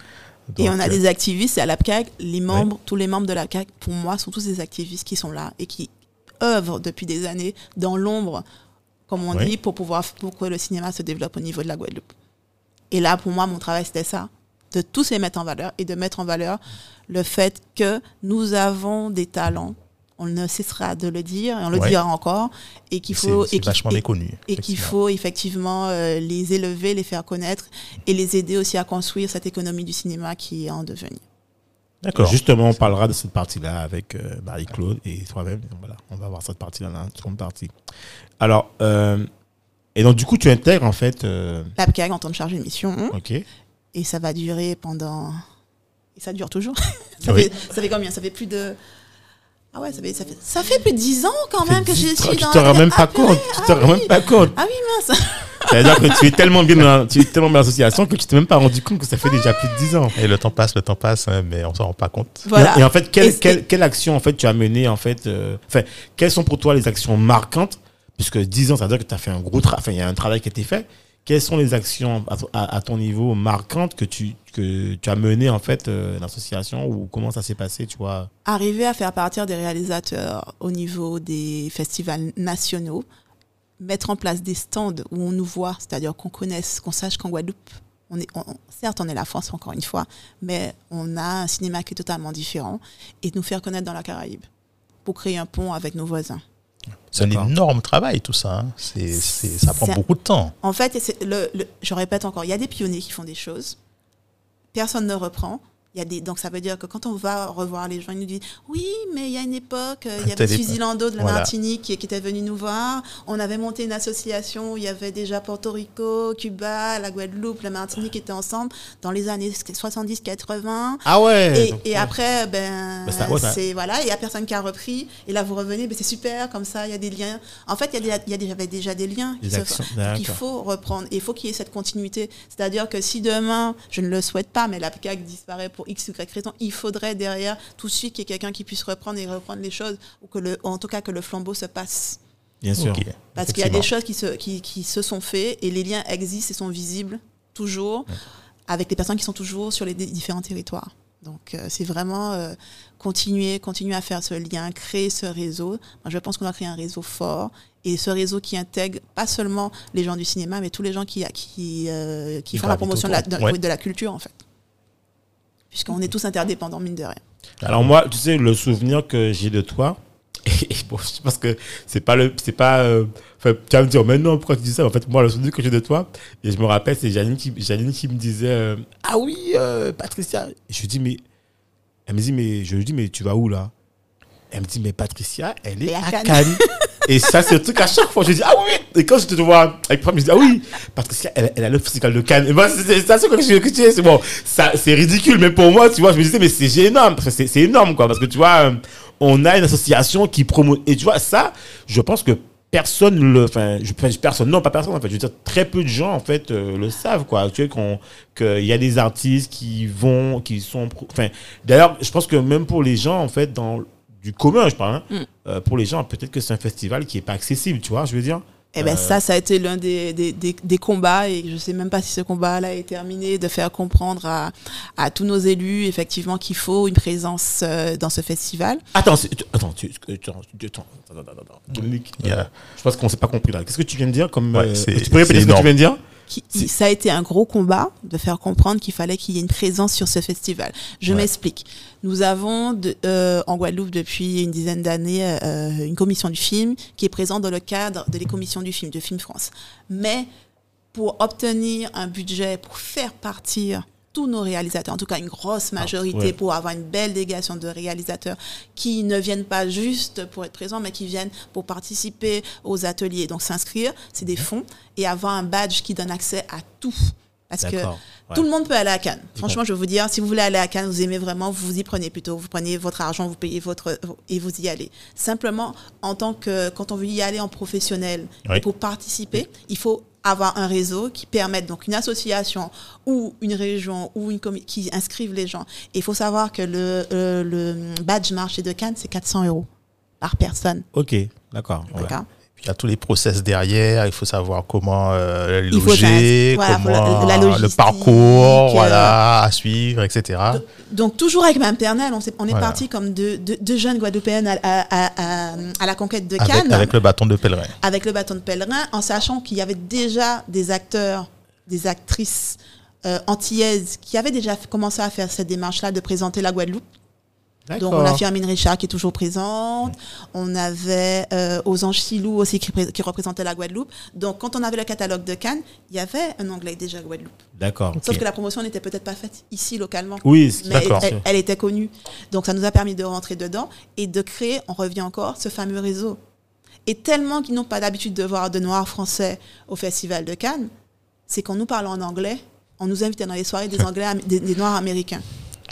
Et on a euh, des activistes, et à l'APCAG, les membres, tous les membres de l'APCAG, pour moi, sont tous des activistes qui sont là et qui œuvrent depuis des années dans l'ombre, comme on dit, pour pouvoir pour que le cinéma se développe au niveau de la Guadeloupe. Et là, pour moi, mon travail, c'était ça, de tous les mettre en valeur et de mettre en valeur le fait que nous avons des talents. On ne cessera de le dire et on le Ouais. dira encore. Et qu'il faut c'est et qu'il- vachement méconnu. et qu'il effectivement. faut effectivement euh, les élever, les faire connaître et les aider aussi à construire cette économie du cinéma qui est en devenir. D'accord. Justement, on parlera de cette partie-là avec euh, Marie-Claude et toi-même. Voilà, on va voir cette partie-là, la seconde partie. Alors, euh, et donc, du coup, tu intègres en fait. euh, L'APCAG en temps de charge de mission ok. et ça va durer pendant. Et ça dure toujours. <laughs> ça, Oui. fait, ça fait combien? Ça fait plus de. Ah ouais, ça fait, ça fait, ça fait plus de 10 ans quand même que je suis Tu dans te rends même Ah, pas compte. Tu te ah rends même pas compte. Ah oui, mince. <laughs> C'est-à-dire que tu es tellement bien dans, tu es tellement bien dans l'association que tu t'es même pas rendu compte que ça fait déjà plus de 10 ans. Et le temps passe, le temps passe, hein, mais on s'en rend pas compte. Voilà. Et, en fait, quelle, quelle, quelle action en fait tu as mené en fait euh, Enfin, quelles sont pour toi les actions marquantes? Puisque 10 ans, ça veut dire que tu as fait un gros travail. Enfin, il y a un travail qui a été fait. Quelles sont les actions à, to- à- à ton niveau marquantes que tu as menées en fait euh, l'association ou comment ça s'est passé, tu vois? Arriver à faire partir des réalisateurs au niveau des festivals nationaux, mettre en place des stands où on nous voit, c'est-à-dire qu'on connaisse, qu'on sache qu'en Guadeloupe, on est, certes, on est la France encore une fois, mais on a un cinéma qui est totalement différent et de nous faire connaître dans la Caraïbe pour créer un pont avec nos voisins. C'est un énorme travail, tout ça. hein. C'est, ça prend beaucoup de temps. En fait, le, le- je répète encore, il y a des pionniers qui font des choses. Personne ne reprend. Il y a des, donc ça veut dire que quand on va revoir les gens, ils nous disent oui, mais il y a une époque, euh, il y avait époque. Susilando de la Voilà. Martinique qui, qui était venu nous voir. On avait monté une association où il y avait déjà Porto Rico, Cuba, la Guadeloupe, la Martinique étaient ensemble dans les années 70-80. Ah ouais. Et, donc, et ouais. après, ben, Bah, ouais, c'est voilà, il y a personne qui a repris. Et là, vous revenez, ben, c'est super, comme ça, il y a des liens. En fait, il y a, y a déjà, des liens qui se actions. Donc, il faut reprendre. Et il faut qu'il y ait cette continuité. C'est-à-dire que si demain, je ne le souhaite pas, mais la PCAC disparaît pour X ou Y raison, il faudrait derrière tout de suite qu'il y ait quelqu'un qui puisse reprendre et reprendre les choses, ou que le, en tout cas que le flambeau se passe. Bien sûr. Parce qu'il y a des choses qui se, qui, qui se sont faites et les liens existent et sont visibles toujours avec les personnes qui sont toujours sur les di- différents territoires. Donc euh, c'est vraiment euh, continuer, continuer à faire ce lien, créer ce réseau. Moi, je pense qu'on a créé un réseau fort et ce réseau qui intègre pas seulement les gens du cinéma, mais tous les gens qui, qui, euh, qui font la promotion de la, Ouais. de la culture en fait. Puisqu'on est tous interdépendants, mine de rien. Alors moi, tu sais, le souvenir que j'ai de toi, <laughs> et bon, je pense que c'est pas le, c'est pas, euh, enfin, tu vas me dire, mais non, pourquoi tu dis ça? En fait, moi, le souvenir que j'ai de toi, et je me rappelle, c'est Janine qui, Janine qui me disait, euh, ah oui, euh, Patricia. Et je lui dis, mais, elle me dit, mais, je lui dis, mais tu vas où là? Elle me dit, mais Patricia, elle est à à Cannes. Cannes. <laughs> et ça, c'est le truc à chaque fois. Je dis, ah oui. Et quand je te vois avec Pam, je dis, ah oui, Patricia, elle, elle a le festival de Cannes. Et moi, c'est c'est- c'est ça que je que sais, c'est bon. Ça, c'est ridicule, mais pour moi, tu vois, je me disais, mais c'est énorme. Parce que c'est énorme, quoi. Parce que tu vois, euh, on a une association qui promeut. Et tu vois, ça, je pense que personne le. Enfin, je, personne, non, pas personne, en fait. Je veux dire, très peu de gens, en fait, euh, le savent, quoi. Tu sais, qu'on- qu'il y a des artistes qui vont, qui sont. Enfin, d'ailleurs, je pense que même pour les gens, en fait, dans du commun, je parle, hein, Mm. euh, pour les gens, peut-être que c'est un festival qui est pas accessible, tu vois, je veux dire. Eh ben Euh, ça, ça a été l'un des, des, des, des combats et je sais même pas si ce combat-là est terminé, de faire comprendre à, à tous nos élus effectivement qu'il faut une présence euh, dans ce festival. Attends, tu- attends, tu, tu- attends, tu- attends, attends, attends, attends. Dominique, Il y a- euh, je pense qu'on s'est pas compris là. Qu'est-ce que tu viens de dire comme Ouais, euh, Tu peux répéter ce que tu viens de dire? Qui, ça a été un gros combat de faire comprendre qu'il fallait qu'il y ait une présence sur ce festival. Je Ouais. m'explique. Nous avons de- euh, en Guadeloupe depuis une dizaine d'années euh, une commission du film qui est présente dans le cadre de les commissions du film, de Film France. Mais pour obtenir un budget pour faire partir tous nos réalisateurs, en tout cas une grosse majorité, ouais. pour avoir une belle délégation de réalisateurs qui ne viennent pas juste pour être présents, mais qui viennent pour participer aux ateliers. Donc s'inscrire, c'est des fonds, et avoir un badge qui donne accès à tout. Parce que ouais. tout le monde peut aller à Cannes. Franchement, je vais vous dire, si vous voulez aller à Cannes, vous aimez vraiment, vous y prenez plutôt. Vous prenez votre argent, vous payez votre et vous y allez. Simplement, en tant que quand on veut y aller en professionnel Oui. et pour participer, il faut avoir un réseau qui permette donc une association ou une région ou une qui inscrivent les gens. Et il faut savoir que le, euh, le badge marché de Cannes, c'est 400 euros par personne. Ok, d'accord. D'accord Il y a tous les process derrière, il faut savoir comment euh, loger, voilà, comment faut la- la le parcours, euh, voilà, à suivre, etc. Donc toujours avec ma maternelle, on, est Voilà. parti comme deux, deux- deux jeunes Guadeloupéennes à, à- à- à- à la conquête de Cannes. avec le bâton de pèlerin. avec le bâton de pèlerin, en sachant qu'il y avait déjà des acteurs, des actrices euh, antillaises qui avaient déjà commencé à faire cette démarche-là de présenter la Guadeloupe. Donc on a Firmine Richard qui est toujours présente, on avait euh, aux Anges Silou aussi qui, pré- qui représentait la Guadeloupe. Donc quand on avait le catalogue de Cannes, il y avait un anglais déjà Guadeloupe. D'accord. Sauf que la promotion n'était peut-être pas faite ici localement. Oui, Mais elle, elle était connue. Donc ça nous a permis de rentrer dedans et de créer, on revient encore, ce fameux réseau. Et tellement qu'ils n'ont pas d'habitude de voir de noirs français au Festival de Cannes, c'est qu'on nous parle en anglais, on nous invitait dans les soirées des <laughs> anglais, des noirs américains.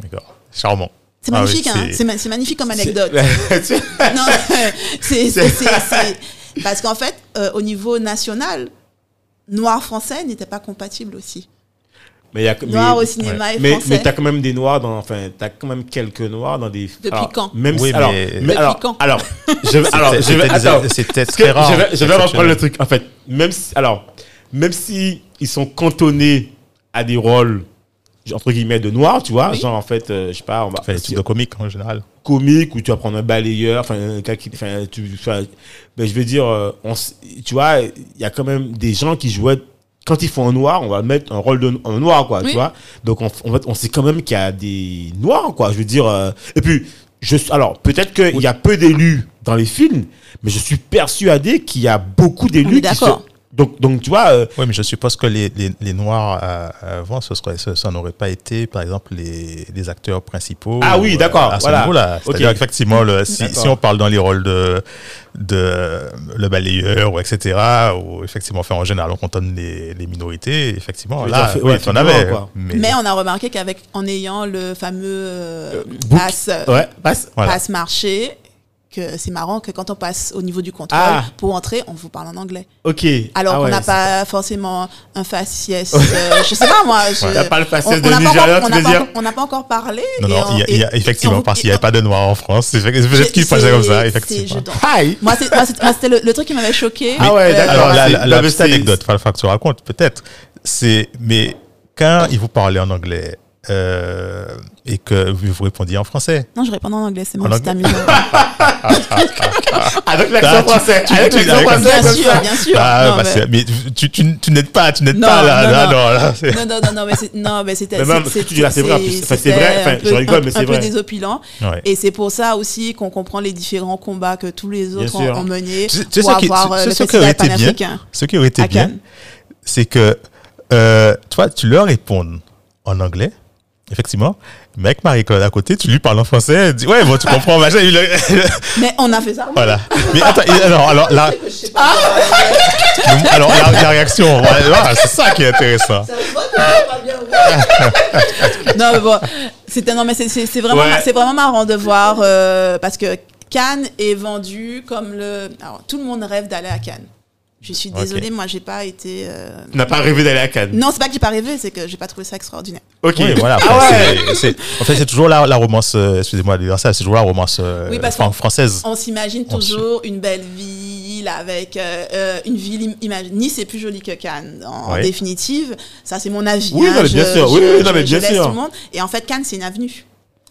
D'accord. Charmant. C'est Ah oui, magnifique, hein. c'est- c'est ma- c'est magnifique comme anecdote. C'est- <laughs> non, c'est c'est- c'est- c'est- <laughs> parce qu'en fait, euh, au niveau national, noir français n'était pas compatible aussi. mais il y a Noir mais- au cinéma et mais, français. mais t'as quand même des noirs dans, enfin, t'as quand même quelques noirs dans des. Depuis alors, quand? Même Oui, si, alors, mais- alors, quand? alors, je vais, alors, je vais. C'était que très rare. Je vais, je vais reprendre le truc. En fait, même si, alors, même si ils sont cantonnés à des rôles entre guillemets de noirs, tu vois, Oui. genre en fait, euh, je sais pas, on va Enfin, les trucs de comique en général. comique où tu vas prendre un balayeur, enfin un gars qui, enfin tu, enfin, ben, je veux dire, euh, on, tu vois, il y a quand même des gens qui jouaient quand ils font un noir, on va mettre un rôle de un noir, quoi, Oui. tu vois. Donc on, on, on sait quand même qu'il y a des noirs, quoi. Je veux dire, euh, et puis je, alors peut-être qu'il y a peu d'élus dans les films, mais je suis persuadé qu'il y a beaucoup d'élus qui. Donc donc tu vois, euh, Oui, mais je suppose que les, les, les Noirs euh, avant, ce serait, ce- ça n'aurait pas été, par exemple, les, les acteurs principaux. Ah oui, euh, d'accord, À ce voilà. niveau-là. C'est-à-dire Ok. effectivement, le, si, on parle dans les rôles de, de le balayeur, ou etc., ou effectivement, enfin, en général, on cantonne les, les minorités, effectivement, Oui, là, fait- ouais, avais. quoi. Mais, Mais on a remarqué qu'avec en ayant le fameux euh, passe, ouais, passe. Voilà. passe marché, que c'est marrant que quand on passe au niveau du contrôle, Ah. pour entrer, on vous parle en anglais. Ok. Alors Ah qu'on n'a pas forcément un faciès, euh, je sais pas moi. Je, T'as pas le faciès on- de on n'a Nigeria, on tu n'a veux pas dire encore- On n'a pas encore parlé. non, non, on- il y a, y effectivement, on- parce qu'il n'y avait pas de Noirs en France. C'est Peut-être qu'il c'est- pensait comme ça, effectivement. Aïe. Moi, c'était le, le truc qui m'avait choqué. Ah ouais, Euh, d'accord. Alors, la, petite anecdote, il faut que tu racontes, peut-être. C'est, mais quand il vous parlait en anglais euh, et que vous vous répondiez en français, Non, je réponds en anglais, c'est mon petit amusant. <laughs> Avec l'accent tu- français. tu- Avec l'accent français. Bien sûr, bien sûr. ah, Non, bah, mais- tu, tu, tu n'aides pas, tu n'aides pas là, non, là, non. non, là, Non, non, non, non, mais c'est- non, mais c'était. Mais même, c'est- ce que tu dis là, c'est vrai, c'est vrai, enfin, je rigole, mais c'est Un peu vrai. désopilant. Et c'est pour ça aussi qu'on comprend les différents combats que tous les autres ont, menés pour ce qui- avoir le ce qui aurait festival été bien panafricain. Ce qui aurait été bien, c'est que euh, toi, tu leur réponds en anglais, effectivement, mais avec Marie-Claude à côté, tu lui parles en français, elle dit Ouais, bon, tu comprends, machin. <laughs> Mais on a fait ça. voilà. Mais attends, alors, alors, la, alors, la, la réaction, voilà, voilà, c'est ça qui est intéressant. <laughs> non, mais bon, c'était non, mais c'est- c'est c'est vraiment, Ouais. c'est vraiment marrant de voir euh, parce que Cannes est vendu comme le. Alors, tout le monde rêve d'aller à Cannes. Je suis désolée, moi, j'ai pas été. euh, Tu n'as pas rêvé d'aller à Cannes. Non, c'est pas que j'ai pas rêvé, c'est que j'ai pas trouvé ça extraordinaire. Ok. Oui, voilà. <laughs> Ah ouais. c'est- c'est- en fait, c'est toujours la, la romance, euh, excusez-moi de dire ça, c'est toujours la romance euh, Oui, parce fran- française. On s'imagine On toujours une belle ville avec euh, euh, une ville. imagine- Nice est plus jolie que Cannes, en, définitive. Ça, c'est mon avis. Oui, hein, non, mais bien je- sûr. Oui, je- oui, non, mais je- je bien sûr. tout le monde. Et en fait, Cannes, c'est une avenue.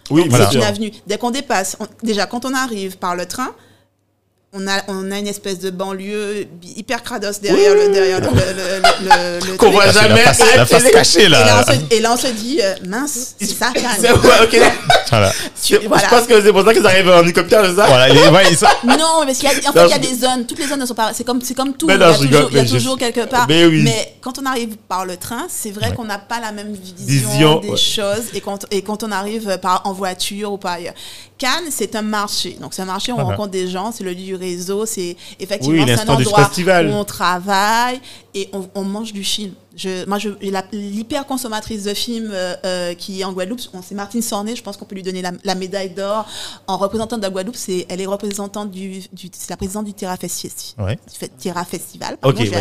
Oui, c'est une avenue. Dès qu'on dépasse, on- déjà quand on arrive par le train, on a, on a une espèce de banlieue hyper crados derrière le derrière le, le, le- le- le <laughs> Qu'on voit c'est jamais. la face, la face cachée, Et là, là. on se, et là, on se dit, euh, mince, c'est ça, <laughs> C'est- Cannes. ouais, ok. Voilà. Tu- Je voilà. pense que c'est pour ça qu'ils arrivent en hélicoptère, c'est ça Voilà, ouais, ça- <laughs> Non, mais qu'il y a, en fait, il y a je- des zones. Toutes les zones ne sont pas. C'est comme, c'est comme tout. Mais il y a je toujours, rigole, il y a mais je- toujours quelque part. Mais oui. quand on arrive par le train, c'est vrai qu'on n'a pas la même vision, Vision, des ouais. choses. Et quand, et quand on arrive par, en voiture ou par ailleurs. Cannes, c'est un marché. Donc, c'est un marché où on rencontre des gens. C'est le lieu du réseau. C'est effectivement un endroit festival. où on travaille et on, on mange du film. Je, moi, je, l'hyper consommatrice de films euh, euh, qui est en Guadeloupe, on- c'est Martine Sornet. Je pense qu'on peut lui donner la, la médaille d'or en représentante de la Guadeloupe. C'est, elle est représentante du, du c'est la présidente du Terra, Festi- Ouais. Terra Festival. Ok, pardon, j'y ouais,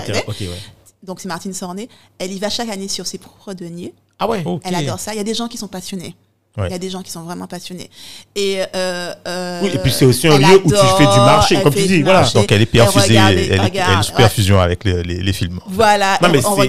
ouais. Donc c'est Martine Sornet. Elle y va chaque année sur ses propres deniers. Ah ouais. Elle adore ça. Il y a des gens qui sont passionnés. Ouais. Il y a des gens qui sont vraiment passionnés. Et, euh, euh, Oui, et puis c'est aussi un elle lieu où tu fais du marché, elle comme tu dis, voilà. marché. Donc elle est Elle perfusée, regarde, elle, est- elle est regarde, super ouais. fusion avec les, les, les films. Voilà, Non, mais on, peut,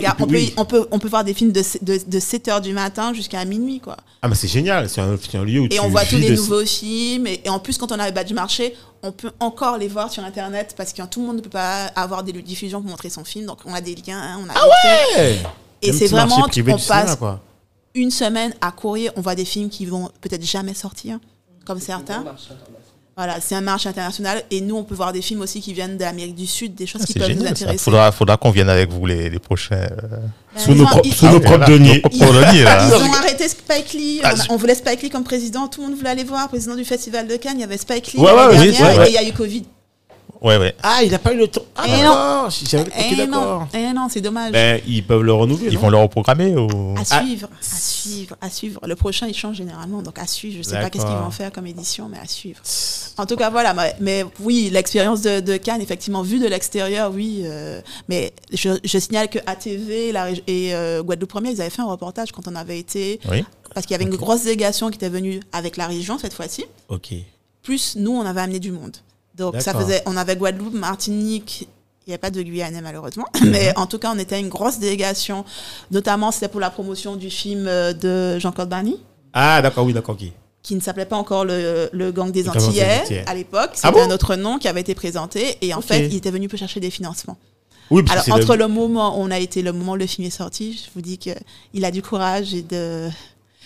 on, peut, on peut voir des films de, de, de 7 h du matin jusqu'à minuit, quoi. Ah, mais c'est génial. C'est un, c'est un lieu où Et tu on voit tous les nouveaux films. Et, et en plus, quand on arrive bas du marché, on peut encore les voir sur Internet parce que tout le monde ne peut pas avoir des lieux de diffusion pour montrer son film. Donc, on a des liens. hein, On a trucs. Ouais. Et c'est vraiment, privé on du cinéma, passe quoi. Une semaine à courir. On voit des films qui vont peut-être jamais sortir, comme certains. Voilà, c'est un marché international. Et nous, on peut voir des films aussi qui viennent de l'Amérique du Sud, des choses Ah, qui peuvent nous génial. intéresser. Faudra, faudra qu'on vienne avec vous les, les prochains. euh, Ben, Sous ils nos pro- sous propres deniers. Ils ont arrêté Spike Lee. Ah, on, on voulait Spike Lee comme président. Tout le monde voulait aller voir. Président du Festival de Cannes, il y avait Spike Lee Ouais, l'année ouais, oui, dernière, ouais, ouais. et il y a eu Covid. Ouais, ouais. Ah, il n'a pas eu le temps. Ah, Eh. J'avais- Ok, Eh non, d'accord. eh non, c'est dommage. Ben, ils peuvent le renouveler. Ils non vont le reprogrammer ou... à Ah. suivre, à suivre, à suivre. Le prochain, il change généralement, donc à suivre. Je sais pas qu'est-ce qu'ils vont faire comme édition, mais à suivre. En tout cas, voilà. Mais, mais oui, l'expérience de, de Cannes, effectivement, vue de l'extérieur, oui. euh, mais je, je signale que ATV la, et euh, Guadeloupe Premier, ils avaient fait un reportage quand on avait été, Oui. parce qu'il y avait une grosse délégation qui était venue avec la région cette fois-ci. Ok. Plus nous, on avait amené du monde. Donc ça faisait, on avait Guadeloupe, Martinique. Il n'y a pas de Guyane malheureusement, <laughs> Mhm. mais en tout cas on était une grosse délégation. Notamment c'était pour la promotion du film euh, de Jean-Claude Barny Ah, d'accord, oui, d'accord, ok. qui ne s'appelait pas encore le, le gang des Antillais à l'époque. Ah C'était bon un autre nom qui avait été présenté. Et en fait, il était venu pour chercher des financements. Oui, parce Alors, entre le- le moment où on a été, le moment où le film est sorti, je vous dis qu'il a du courage et de,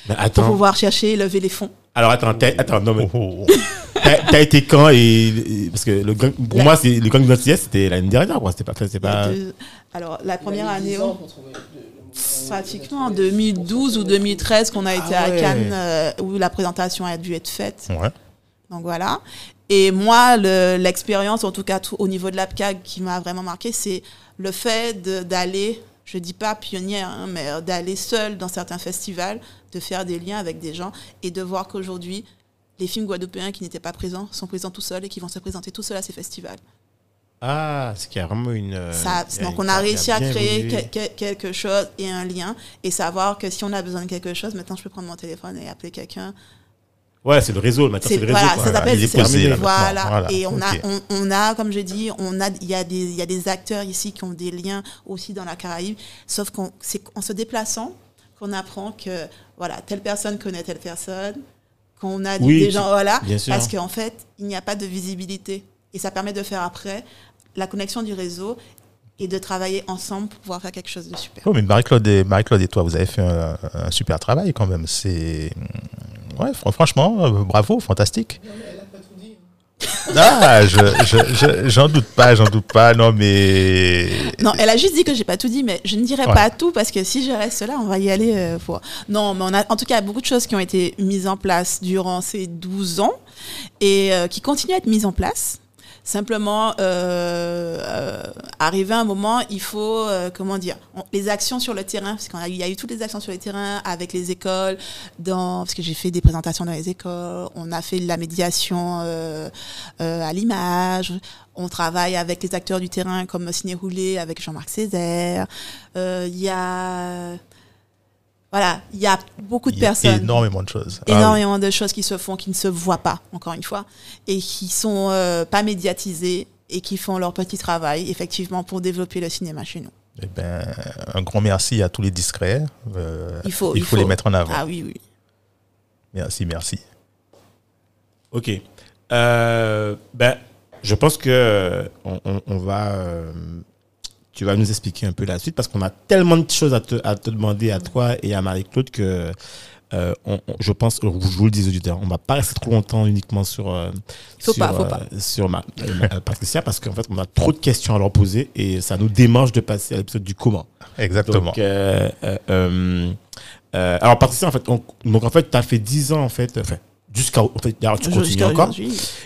Ben, pour pouvoir chercher et lever les fonds. Alors, attends, t'as- attends, non, mais. Oh, oh, <laughs> T'as t'as été quand et, et- parce que le pour La- moi c'est le gang de c'était l'année dernière quoi c'était pas pas deux- Alors, la première Il a mis année, 10 ans pour trouver le- le- pratiquement en 2012 ou 2013 qu'on a été Ah ouais. à Cannes euh, où la présentation a dû être faite. Ouais. Donc voilà. Et moi, le- l'expérience, en tout cas tout- au niveau de l'APCAG, qui m'a vraiment marqué, c'est le fait de- d'aller, je dis pas pionnière, hein, mais euh, d'aller seul dans certains festivals, de faire des liens avec des gens et de voir qu'aujourd'hui, les films guadeloupéens qui n'étaient pas présents sont présents tout seuls et qui vont se présenter tout seuls à ces festivals. ah c'est une euh, Ça, il y a donc une- on a réussi à créer que- quelque chose et un lien et savoir que si on a besoin de quelque chose, maintenant je peux prendre mon téléphone et appeler quelqu'un ouais c'est le réseau maintenant c'est C'est- le réseau voilà, quoi. ça s'appelle c'est- voilà. Voilà, Et on a, on, on a, comme je dis, on a, il y a des, y a des acteurs ici qui ont des liens aussi dans la Caraïbe. Sauf qu'on, c'est en se déplaçant qu'on apprend que voilà, telle personne connaît telle personne, qu'on a Oui, des gens, voilà, bien sûr. parce qu'en fait, il n'y a pas de visibilité et ça permet de faire après la connexion du réseau et de travailler ensemble pour pouvoir faire quelque chose de super. Oh, mais Marie-Claude et, Marie-Claude et toi, vous avez fait un, un super travail quand même. C'est. Ouais, fr- franchement, euh, bravo, fantastique. Non, mais elle a pas tout dit. Ah, je, je, je- j'en doute pas, j'en doute pas, non, mais. Non, elle a juste dit que j'ai pas tout dit, mais je ne dirai Ouais. pas tout parce que si je reste là, on va y aller. euh, pour... Non, mais on a, en tout cas, il y a beaucoup de choses qui ont été mises en place durant ces 12 ans et euh, qui continuent à être mises en place. Simplement, euh, euh, arrivé à un moment, il faut, euh, comment dire, les actions sur le terrain, parce qu'il y a eu- toutes les actions sur le terrain avec les écoles, dans, parce que j'ai fait des présentations dans les écoles, on a fait la médiation euh, à l'image, on travaille avec les acteurs du terrain comme Ciné Roulé, avec Jean-Marc Césaire. Il y a, voilà, il y a beaucoup de Il y a personnes énormément de choses. Ah oui. énormément de choses qui se font, qui ne se voient pas, encore une fois, et qui sont euh, pas médiatisées et qui font leur petit travail, effectivement, pour développer le cinéma chez nous. Eh ben, un grand merci à tous les discrets. Euh, Il faut, il faut les mettre en avant. Ah oui, oui. Merci, merci. ok Euh, ben je pense que euh, on, on- on va euh, tu vas nous expliquer un peu la suite parce qu'on a tellement de choses à te, à te demander à toi et à Marie-Claude que euh, on- on- je pense, je vous le dis aux auditeurs, on va pas rester trop longtemps uniquement sur, euh, Faut sur, pas, faut euh, pas. sur ma, euh, ma- Patricia parce qu'en fait on a trop de questions à leur poser et ça nous démange de passer à l'épisode du comment. Exactement. Donc, euh, euh, euh, euh, alors Patricia, en fait, on- donc en fait, tu as fait 10 ans en fait, enfin, jusqu'à en fait, d'ailleurs, tu continues encore.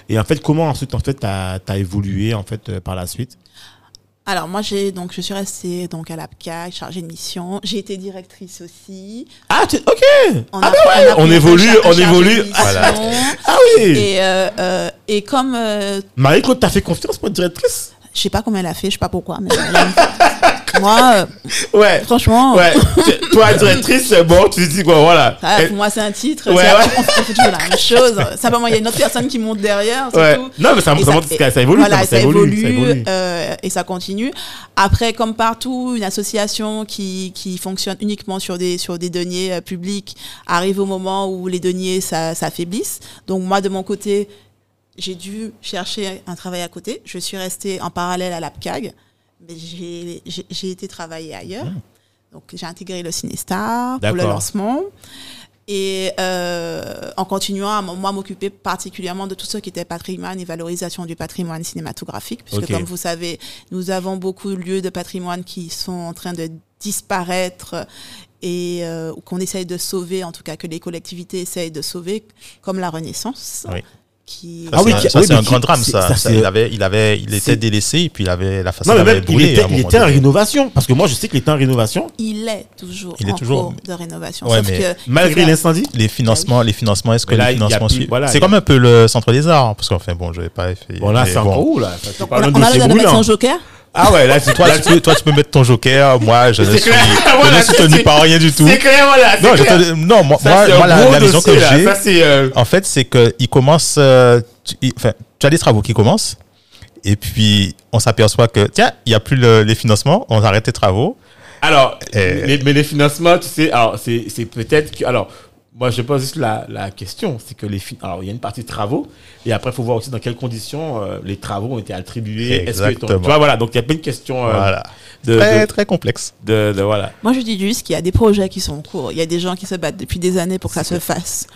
Et en fait, comment ensuite en fait tu as, évolué en fait euh, par la suite? Alors moi j'ai donc je suis restée donc à l'APCA, chargée de mission. J'ai été directrice aussi. Ah, tu- OK. On Ah a- ben on a ouais, on évolue, on évolue. Voilà. Ah oui. Et, euh, euh, et comme euh, Marie-Claude t'a fait confiance pour être directrice? je sais pas comment elle a fait, je sais pas pourquoi, mais elle a- moi euh, Ouais. franchement Ouais. Tu- Toi directrice, c'est bon, tu te dis quoi, voilà. Ah, pour moi, c'est un titre. Ouais, c'est- ouais. On, fait- on fait toujours la même chose. Simplement, il y a une autre personne qui monte derrière. Ouais. tout. Non, mais ça, ça ça, évolue. Voilà, ça, ça, évolue, évolue, ça évolue. euh, et ça continue. Après, comme partout, une association qui, qui fonctionne uniquement sur des, sur des deniers euh, publics arrive au moment où les deniers ça- s'affaiblissent. Donc moi, de mon côté, j'ai dû chercher un travail à côté. Je suis restée en parallèle à l'APCAG, j'ai j'ai- été travailler ailleurs. Donc j'ai intégré le Cinestar pour le lancement. Et euh, en continuant à moi m'occuper particulièrement de tout ce qui était patrimoine et valorisation du patrimoine cinématographique, puisque Ok. comme vous savez, nous avons beaucoup de lieux de patrimoine qui sont en train de disparaître et euh, qu'on essaye de sauver, en tout cas que les collectivités essayent de sauver, comme la Renaissance, Oui. Qui Ça, Ah c'est oui, un- qui- ça, oui, c'est un qui- grand drame, ça. ça, il, avait, il, avait, il était délaissé et puis il avait, la façade Non, mais avait même, il brûlé. était, à un il était en rénovation. Parce que moi, je sais qu'il était en rénovation. il est toujours Il est en toujours- cours de rénovation. Ouais, Sauf mais que Malgré il l'incendie. Les financements, les financements, est-ce que là, les il y a financements plus- suivent voilà, C'est il a- comme un peu le centre des arts, parce qu'enfin, bon, je vais pas fait. Bon, là, c'est bon. encore où, là? On a, le droit de mettre son joker? Ah ouais, là, c'est Toi, tu peux, toi, tu peux mettre ton joker. Moi, je ne suis, clair. je ne suis tenu par rien du tout. C'est clair, voilà. Non, je te- non, moi, Ça, moi, c'est un moi, la, la vision que dossier, là. j'ai, euh, en fait, c'est que il commence, euh, tu, il- enfin, tu as des travaux qui commencent, et puis on s'aperçoit que tiens, il y a plus le- les financements, on arrête les travaux. Alors, Euh, les- mais les financements, tu sais, alors c'est c'est peut-être que. Alors, moi, je pose juste la, la question c'est que les. Alors, il y a une partie de travaux, et après, il faut voir aussi dans quelles conditions euh, les travaux ont été attribués. Est-ce que. Exactement. Tu vois, voilà, donc il y a plein de questions euh, voilà, de, très de, très complexe. de- de- Voilà. Moi, je dis juste qu'il y a des projets qui sont en cours. Il y a des gens qui se battent depuis des années pour que ça se fasse.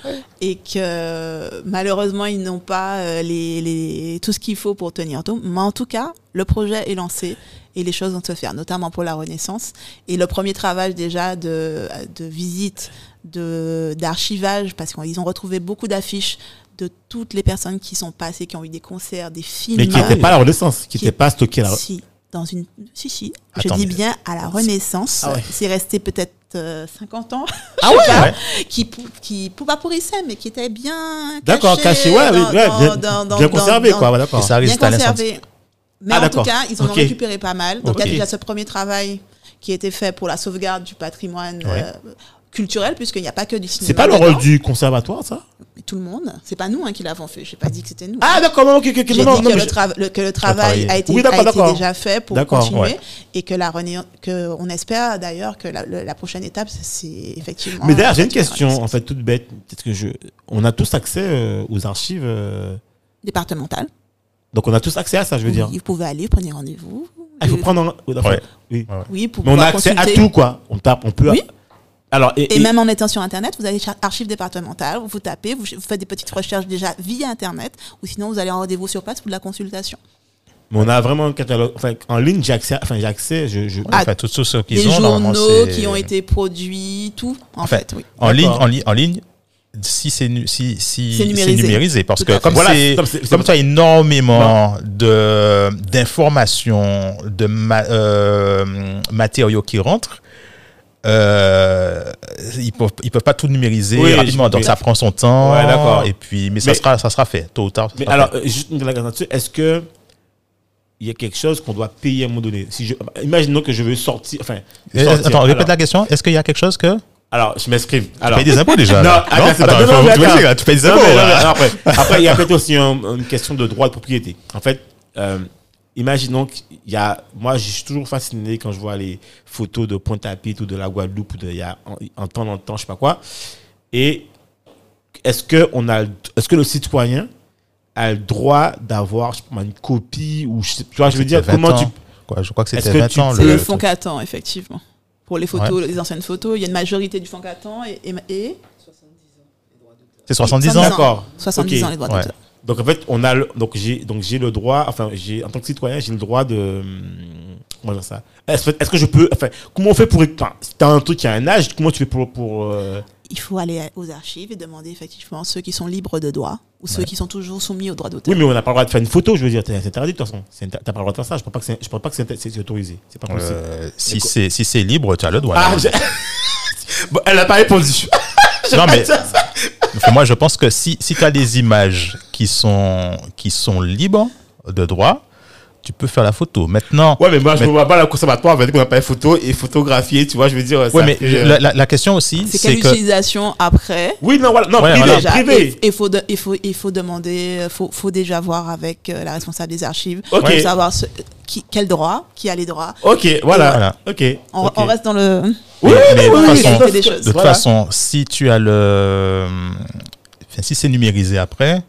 Et que malheureusement, ils n'ont pas euh, les, les, tout ce qu'il faut pour tenir tout. Mais en tout cas, le projet est lancé et les choses vont se faire, notamment pour la Renaissance. Et le premier travail déjà de, de visite, d'archivage, parce qu'ils ont retrouvé beaucoup d'affiches de toutes les personnes qui sont passées, qui ont eu des concerts, des films. Mais qui n'était pas à la Renaissance, qui n'était pas stocké là. Si, dans une. Si, si. Attends, je dis bien à la Renaissance. Ah ouais. C'est resté peut-être euh, 50 ans. Ah ouais, Ouais. Qui, qui, pou- pas pourrissait, mais qui était bien. D'accord, caché, ouais, oui, dans- ouais, dans- bien, dans- dans- bien dans- conservé, dans- quoi, d'accord. ça Bien à conservé. Mais Ah, en tout cas, ils en ont récupéré pas mal. Donc, il y a déjà ce premier travail qui a été fait pour la sauvegarde du patrimoine Ouais. euh, culturel, puisqu'il n'y a pas que du cinéma. C'est pas le rôle du conservatoire, ça? Mais Tout le monde. C'est pas nous hein, qui l'avons fait. J'ai pas dit que c'était nous. Ah, d'accord, non, ok, ok, ok, J'ai non, dit non, que, mais le je- trava- le- que le travail a été, Oui, d'accord, a été d'accord. déjà fait pour D'accord, continuer ouais. et que la que on espère d'ailleurs que la, prochaine étape c'est effectivement. Mais d'ailleurs, j'ai une question, en fait, toute bête. Peut-être que je. On a tous accès euh, aux archives. euh, départementale. Donc, on a tous accès à ça, je veux Oui, dire. vous pouvez aller, prenez rendez-vous. Ah, il faut prendre. un- oui. Ouais. Oui. Oui, pour Mais on a accès à tout, quoi. On tape, on peut. Oui. Alors, et, Et, et- même en étant sur Internet, vous allez archives départementales, vous tapez, vous, vous faites des petites recherches déjà via Internet, ou sinon vous allez en rendez-vous sur place pour de la consultation. mais on a vraiment un catalogue. Enfin, en ligne, j'ai accès. à- Enfin, j'ai accès. Je, je- Ah, Enfin, ceux Des qu'ils ont, normalement, journaux qui ont été produits, tout, en fait, oui. en ligne, en ligne, en ligne. Si c'est nu- si si C'est numérisé. parce Tout que comme Voilà, c'est comme tu as énormément de d'informations de ma- euh, matériaux qui rentrent euh, ils peuvent ils peuvent pas tout numériser Oui, rapidement donc ça prend son temps Ouais, d'accord. et puis mais ça sera ça sera fait tôt ou tard Mais alors, fait. euh, juste une question là-dessus. Est-ce que il y a quelque chose qu'on doit payer à un moment donné? Si je, Imaginons que je veux sortir. Enfin, Euh, sortir. attends répète alors, la question est-ce qu'il y a quelque chose que alors, je m'exprime. tu payes des impôts déjà <laughs> Non, là attends, non, tu là, payes des impôts non, là. après, <laughs> après, il y a peut-être aussi un- une question de droit de propriété. En fait, euh, imaginons qu'il y a. Moi, je suis toujours fasciné quand je vois les photos de Pointe-à-Pitre ou de la Guadeloupe ou de il y a en, en temps, en temps, je sais pas quoi. Et est-ce que on a, est-ce que le citoyen a le droit d'avoir, une copie ou je sais- tu vois, je veux dire, C'était 20 comment ans. tu Quoi, je crois que Est-ce c'était que 20 tu- ans C'est le le. Catan, effectivement. Pour les photos, les anciennes photos, il y a une majorité du fonds Catan et, et, et c'est 70 ans 70 D'accord. 70 Ok. ans les droits d'auteur. Donc en fait, on a le- donc j'ai donc j'ai le droit enfin j'ai en tant que citoyen, j'ai le droit de hum, comment dire ça? Est-ce que je peux enfin comment on fait pour enfin, si t'as un truc qui a un âge, comment tu fais pour pour euh, Il faut aller aux archives et demander effectivement ceux qui sont libres de droit ou ceux Ouais. qui sont toujours soumis aux droits d'auteur. Oui, mais on n'a pas le droit de faire une photo, je veux dire, c'est interdit de toute façon. T'as pas le droit de faire ça, je pense pas que c'est je pense pas que c'est autorisé. C'est pas possible. Euh, si c'est si c'est libre tu as le droit Ah, <laughs> bon, elle a pas répondu. non mais <laughs> Enfin, moi je pense que si, si tu as des images qui sont, qui sont libres de droit, tu peux faire la photo. Maintenant, Ouais, mais moi je Mais- ne vois pas la conservatoire avec qu'on appelle photo et photographier, tu vois, je veux dire. ouais, ça mais fait, euh, la, la- la question aussi, C'est c'est quelle que utilisation après Oui, non, voilà, non, Ouais, privé, voilà. déjà, privé. et- Il faut, de- il faut, il faut demander, euh, faut, faut déjà voir avec euh, la responsable des archives Ok. pour savoir ce- qui, quel droit, qui a les droits. Ok, voilà. Voilà. Ok. On, ok. on reste dans le. Oui, Mais- mais oui, toute oui, façon- des de toute voilà. façon, si tu as le, enfin, si c'est numérisé après,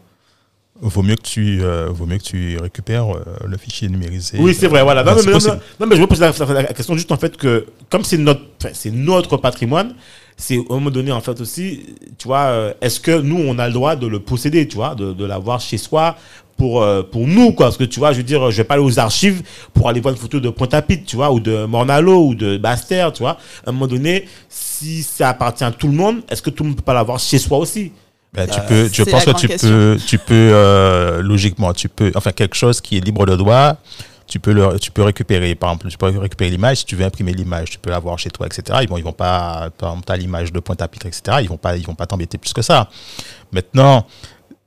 vaut mieux que tu, euh, vaut mieux que tu récupères euh, le fichier numérisé. Oui, c'est vrai, voilà. Non, mais, non, non, mais je me pose la, la- la question juste en fait que, comme c'est notre, c'est notre patrimoine, c'est un moment donné en fait aussi, tu vois, euh, est-ce que nous on a le droit de le posséder, tu vois, de, de l'avoir chez soi pour euh, pour nous quoi, parce que tu vois, je veux dire, je vais pas aller aux archives pour aller voir une photo de Pointe-à-Pitre, tu vois, ou de Mornalo ou de Basse-Terre, tu vois. À un moment donné, si ça appartient à tout le monde, est-ce que tout le monde peut pas l'avoir chez soi aussi? Ben, tu Euh, peux, je pense que tu peux, tu peux euh, logiquement, tu peux, enfin quelque chose qui est libre de droit, tu peux le, tu peux récupérer. Par exemple, tu peux récupérer l'image. Si tu veux imprimer l'image, tu peux l'avoir chez toi, etc. Ils vont, ils vont pas, par exemple, t'as l'image de Pointe-à-Pitre, etc. Ils vont pas, ils vont pas t'embêter plus que ça. Maintenant,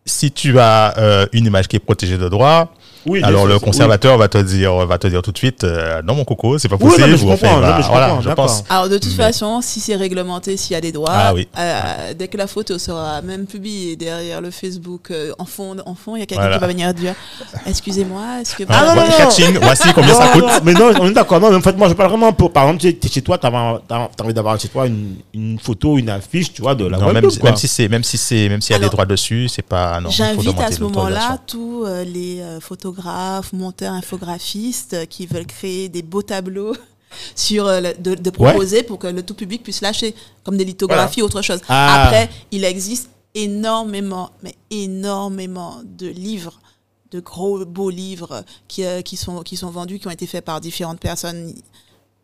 si tu as euh, une image qui est protégée de droit, Oui, alors le conservateur va te dire, va te dire tout de suite, euh, non mon coco, c'est pas Oui, non, possible. mais je enfin, va- non, mais je voilà, je pense. Alors de toute Mais- façon, si c'est réglementé, s'il y a des droits, Ah oui. euh, dès que la photo sera même publiée derrière le Facebook, euh, en fond, en fond, il y a quelqu'un Voilà. qui va venir dire, excusez-moi, est-ce que Ah, non, non, catching, voici combien ça Non, coûte. non, mais non, on est d'accord. Non, mais en fait, moi, je parle vraiment pour. Par exemple, tu es chez toi, tu as, envie d'avoir chez toi une, une photo, une affiche, tu vois, de la Non, même, si- même si c'est, même si c'est, même s'il y a des droits dessus, c'est pas, J'invite à ce moment-là tous euh, les euh, photographes, monteurs, infographistes euh, qui veulent créer des beaux tableaux <laughs> sur euh, de, de proposer pour que le tout public puisse lâcher comme des lithographies ou autre chose. Ah. Après, il existe énormément, mais énormément de livres de gros beaux livres qui, euh, qui, sont, qui sont vendus, qui ont été faits par différentes personnes